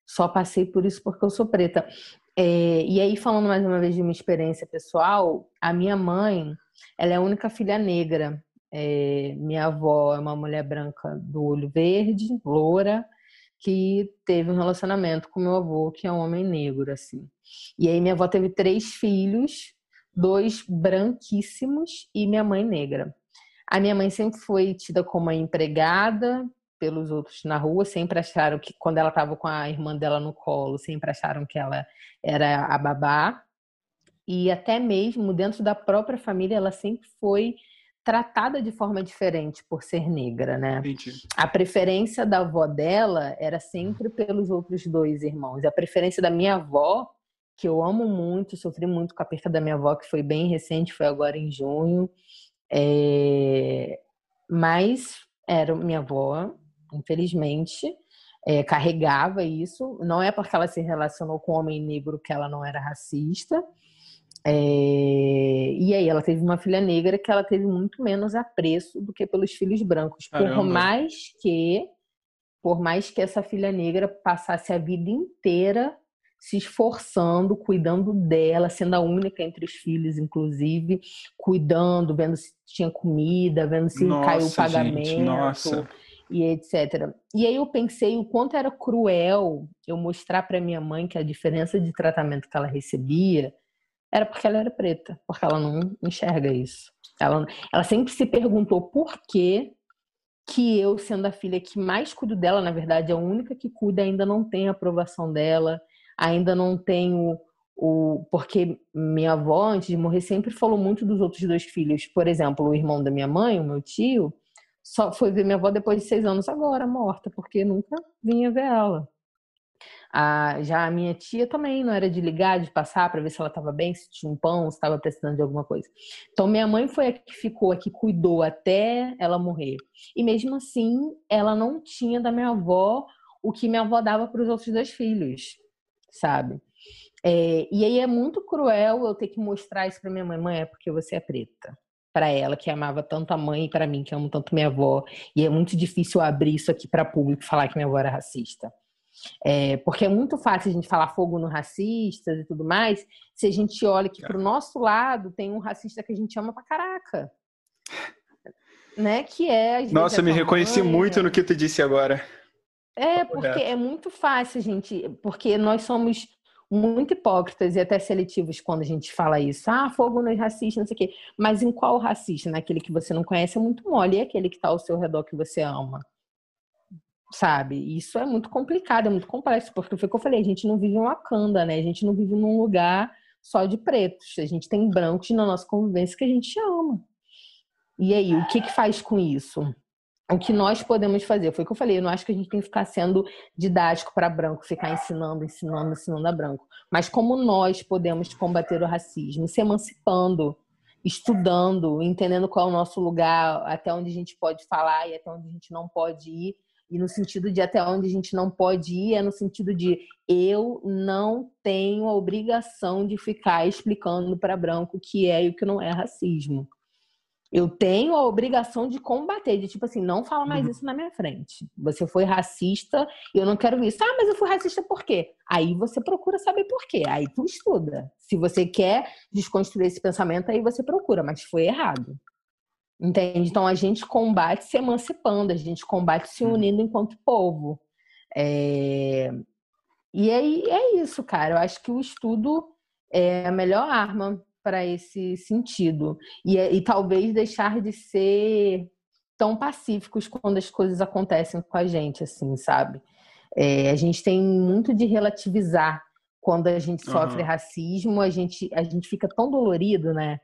Só passei por isso porque eu sou preta. É, e aí, falando mais uma vez de uma experiência pessoal, a minha mãe, ela é a única filha negra. É, minha avó é uma mulher branca do olho verde, loura, que teve um relacionamento com meu avô, que é um homem negro, assim. E aí minha avó teve três filhos, dois branquíssimos e minha mãe negra. A minha mãe sempre foi tida como empregada pelos outros na rua, sempre acharam que quando ela estava com a irmã dela no colo, sempre acharam que ela era a babá. E até mesmo dentro da própria família, ela sempre foi tratada de forma diferente por ser negra, né? Entendi. A preferência da avó dela era sempre pelos outros dois irmãos. A preferência da minha avó, que eu amo muito, sofri muito com a perda da minha avó, que foi bem recente, foi agora em junho. É, Mas era minha avó, infelizmente, é, carregava isso. Não é porque ela se relacionou com um homem negro que ela não era racista. É, E aí ela teve uma filha negra que ela teve muito menos apreço do que pelos filhos brancos. Por Caramba. mais que, por mais que essa filha negra passasse a vida inteira se esforçando, cuidando dela, sendo a única entre os filhos, inclusive, cuidando, vendo se tinha comida, vendo se caiu o Nossa, pagamento gente, nossa. e etc. E aí eu pensei o quanto era cruel eu mostrar para minha mãe que a diferença de tratamento que ela recebia era porque ela era preta, porque ela não enxerga isso. Ela, ela sempre se perguntou por que que eu, sendo a filha que mais cuido dela, na verdade, a única que cuida, ainda não tem a aprovação dela, ainda não tenho o. Porque minha avó, antes de morrer, sempre falou muito dos outros dois filhos. Por exemplo, o irmão da minha mãe, o meu tio, só foi ver minha avó depois de seis anos agora, morta, porque nunca vinha ver ela. A, já a minha tia também não era de ligar, de passar para ver se ela estava bem, se tinha um pão, se estava precisando de alguma coisa. Então, minha mãe foi a que ficou, a que cuidou até ela morrer. E mesmo assim, ela não tinha da minha avó o que minha avó dava para os outros dois filhos, sabe? É, e aí é muito cruel eu ter que mostrar isso para minha mãe, mãe, é porque você é preta. Para ela, que amava tanto a mãe, e para mim, que amo tanto minha avó. E é muito difícil abrir isso aqui para público falar que minha avó era racista. É, porque é muito fácil a gente falar fogo no racistas e tudo mais, se a gente olha que pro nosso lado tem um racista que a gente ama pra caraca. Né? Que é. Nossa, me reconheci mãe, muito no que tu disse agora. É, porque é muito fácil, gente, porque nós somos muito hipócritas e até seletivos quando a gente fala isso. Ah, fogo nos racistas, não sei o quê. Mas em qual racista? Naquele que você não conhece é muito mole, e aquele que está ao seu redor que você ama. Sabe? Isso é muito complicado, é muito complexo, porque foi o que eu falei, a gente não vive em Wakanda, né? A gente não vive num lugar só de pretos. A gente tem brancos na nossa convivência que a gente ama. E aí, o que que faz com isso? o que nós podemos fazer. Foi o que eu falei, eu não acho que a gente tem que ficar sendo didático para branco, ficar ensinando, ensinando, ensinando a branco. Mas como nós podemos combater o racismo? Se emancipando, estudando, entendendo qual é o nosso lugar, até onde a gente pode falar e até onde a gente não pode ir. E no sentido de até onde a gente não pode ir, é no sentido de eu não tenho a obrigação de ficar explicando para branco o que é e o que não é racismo. Eu tenho a obrigação de combater, de tipo assim, não fala mais uhum. isso na minha frente. Você foi racista e eu não quero isso. Ah, mas eu fui racista por quê? Aí você procura saber por quê. Aí tu estuda. Se você quer desconstruir esse pensamento, aí você procura, mas foi errado. Entende? Então a gente combate se emancipando, a gente combate se uhum. unindo enquanto povo. É... E aí é isso, cara. Eu acho que o estudo é a melhor arma para esse sentido. E, é, e talvez deixar de ser tão pacíficos quando as coisas acontecem com a gente, assim, sabe? É, a gente tem muito de relativizar quando a gente sofre uhum. racismo, a gente, a gente fica tão dolorido, né?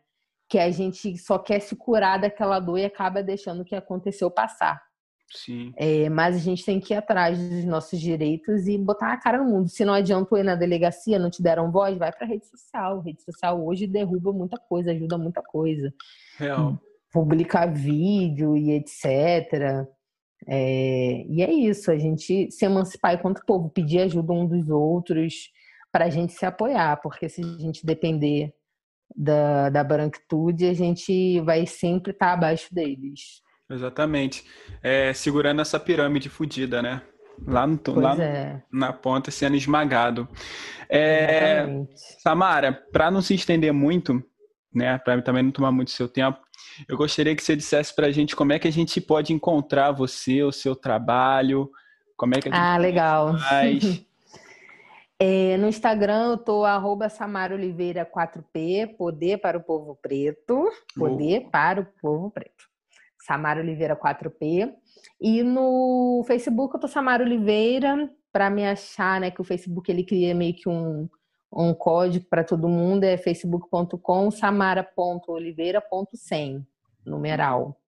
Que a gente só quer se curar daquela dor e acaba deixando o que aconteceu passar. Sim. É, mas a gente tem que ir atrás dos nossos direitos e botar a cara no mundo. Se não adiantou ir na delegacia, não te deram voz, vai para rede social. rede social hoje derruba muita coisa, ajuda muita coisa. Real. Publicar vídeo e etc. É, e é isso, a gente se emancipar enquanto povo, pedir ajuda um dos outros para a gente se apoiar, porque se a gente depender da, da branquitude, a gente vai sempre estar tá abaixo deles. Exatamente. É, segurando essa pirâmide fodida, né? Lá, no, lá é. na ponta sendo esmagado. É, Samara, para não se estender muito, né, para também não tomar muito seu tempo, eu gostaria que você dissesse para a gente como é que a gente pode encontrar você, o seu trabalho, como é que a gente Ah, legal. Faz. [LAUGHS] É, no Instagram eu tô arroba Samara Oliveira 4P, Poder para o Povo Preto. Poder para o Povo Preto. Samara Oliveira 4P. E no Facebook eu tô Samara Oliveira, para me achar, né, que o Facebook ele cria meio que um, um código para todo mundo, é facebook.com samara.oliveira.100, numeral.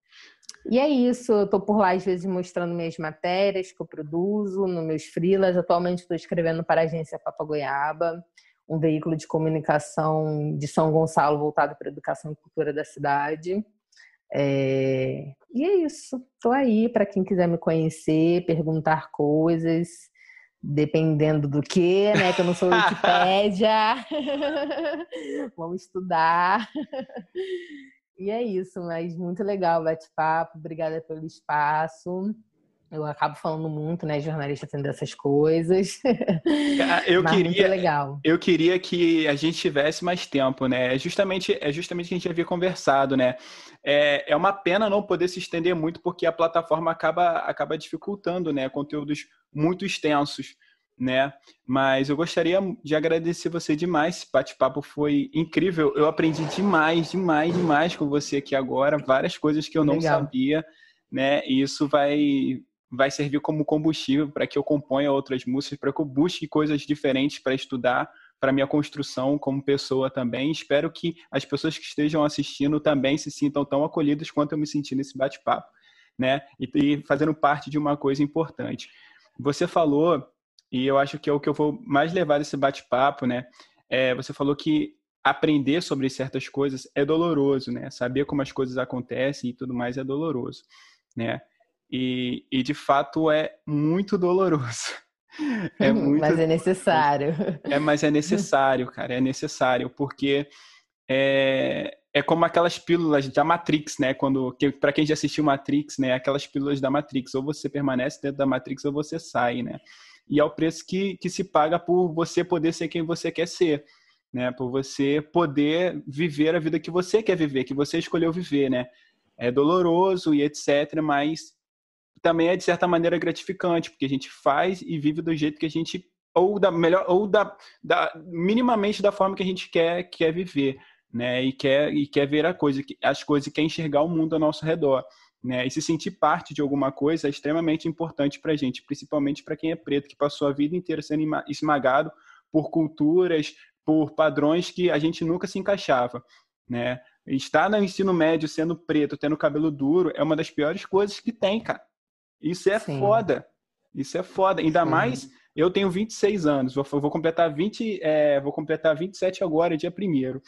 E é isso, eu tô por lá às vezes mostrando minhas matérias que eu produzo, nos meus freelas. Atualmente estou escrevendo para a agência Papagoiaba, um veículo de comunicação de São Gonçalo voltado para a educação e cultura da cidade. É... E é isso. Estou aí para quem quiser me conhecer, perguntar coisas, dependendo do que, né? Que eu não sou Wikipédia. [LAUGHS] [LAUGHS] Vamos estudar. E é isso, mas muito legal o bate-papo. Obrigada pelo espaço. Eu acabo falando muito, né? Jornalista tendo essas coisas. Eu [LAUGHS] queria, legal. eu queria que a gente tivesse mais tempo, né? É justamente, é justamente o que a gente havia conversado, né? É, é uma pena não poder se estender muito, porque a plataforma acaba, acaba dificultando, né? Conteúdos muito extensos, né? Mas eu gostaria de agradecer você demais. Esse bate-papo foi incrível. Eu aprendi demais, demais, demais com você aqui agora. Várias coisas que eu não legal. sabia, né? E isso vai vai servir como combustível para que eu componha outras músicas, para que eu busque coisas diferentes para estudar, para minha construção como pessoa também. Espero que as pessoas que estejam assistindo também se sintam tão acolhidas quanto eu me senti nesse bate-papo, né? E, e fazendo parte de uma coisa importante. Você falou E eu acho que é o que eu vou mais levar desse bate-papo, né? É, você falou que aprender sobre certas coisas é doloroso, né? Saber como as coisas acontecem e tudo mais é doloroso, né? E, e de fato é muito doloroso. [LAUGHS] É muito, mas é necessário. É, mas é [LAUGHS] necessário, cara, é necessário, porque é, é como aquelas pílulas da Matrix, né? Quando que, para quem já assistiu Matrix, né? Aquelas pílulas da Matrix, ou você permanece dentro da Matrix ou você sai, né? E é o preço que, que se paga por você poder ser quem você quer ser, né? Por você poder viver a vida que você quer viver, que você escolheu viver, né? É doloroso e etc, mas também é de certa maneira gratificante, porque a gente faz e vive do jeito que a gente ou da melhor ou da, da minimamente da forma que a gente quer quer viver, né? E quer e quer ver a coisa, as coisas, quer enxergar o mundo ao nosso redor. Né? E se sentir parte de alguma coisa é extremamente importante para a gente, principalmente para quem é preto, que passou a vida inteira sendo esmagado por culturas, por padrões que a gente nunca se encaixava. Né? Estar no ensino médio sendo preto, tendo cabelo duro, é uma das piores coisas que tem, cara. Isso é Sim. foda. Isso é foda. Ainda Sim. mais, eu tenho 26 anos, vou, vou completar 20, é, vou completar 27 agora, dia 1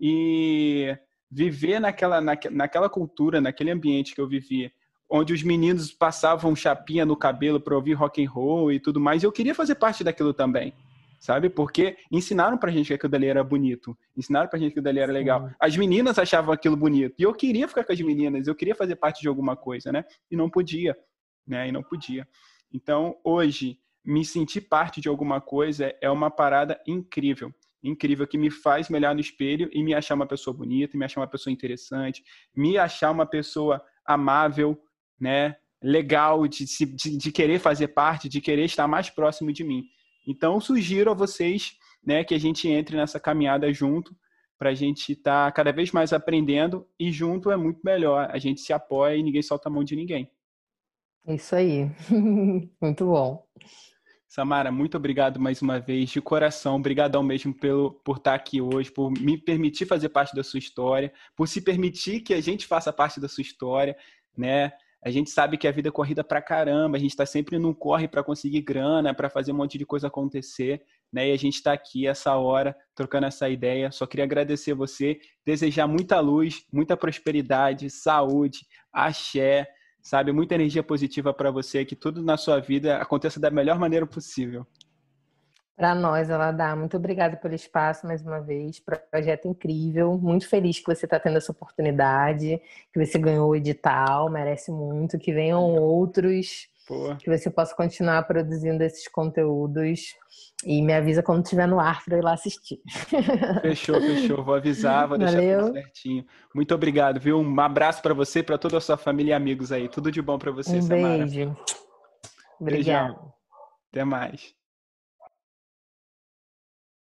E viver naquela, naquela cultura, naquele ambiente que eu vivia, onde os meninos passavam chapinha no cabelo para ouvir rock and roll e tudo mais, eu queria fazer parte daquilo também sabe? Porque ensinaram pra gente que aquilo dali era bonito, ensinaram pra gente que aquilo dali era legal. Sim. As meninas achavam aquilo bonito, e eu queria ficar com as meninas, eu queria fazer parte de alguma coisa, né? E não podia, né? E não podia. Então, hoje, me sentir parte de alguma coisa é uma parada incrível. Incrível, que me faz me olhar no espelho e me achar uma pessoa bonita, me achar uma pessoa interessante, me achar uma pessoa amável, né? Legal, de, de, de querer fazer parte, de querer estar mais próximo de mim. Então, sugiro a vocês né, que a gente entre nessa caminhada junto, para a gente estar tá cada vez mais aprendendo e junto é muito melhor. A gente se apoia e ninguém solta a mão de ninguém. Isso aí. [LAUGHS] muito bom. Samara, muito obrigado mais uma vez, de coração. Obrigadão mesmo pelo, por estar aqui hoje, por me permitir fazer parte da sua história, por se permitir que a gente faça parte da sua história, né? A gente sabe que a vida é corrida pra caramba, a gente está sempre num corre para conseguir grana, para fazer um monte de coisa acontecer, né? E a gente está aqui essa hora trocando essa ideia. Só queria agradecer você, desejar muita luz, muita prosperidade, saúde, axé, sabe, muita energia positiva para você, que tudo na sua vida aconteça da melhor maneira possível. Para nós, ela dá. Muito obrigada pelo espaço mais uma vez. Projeto incrível. Muito feliz que você está tendo essa oportunidade, que você ganhou o edital, merece muito. Que venham outros, Pô. que você possa continuar produzindo esses conteúdos. E me avisa quando estiver no ar para ir lá assistir. [LAUGHS] Fechou, fechou. Vou avisar, vou deixar Valeu. tudo certinho. Muito obrigado, viu? Um abraço para você, para toda a sua família e amigos aí. Tudo de bom para você, um Samara. Beijo. Obrigado. Até mais.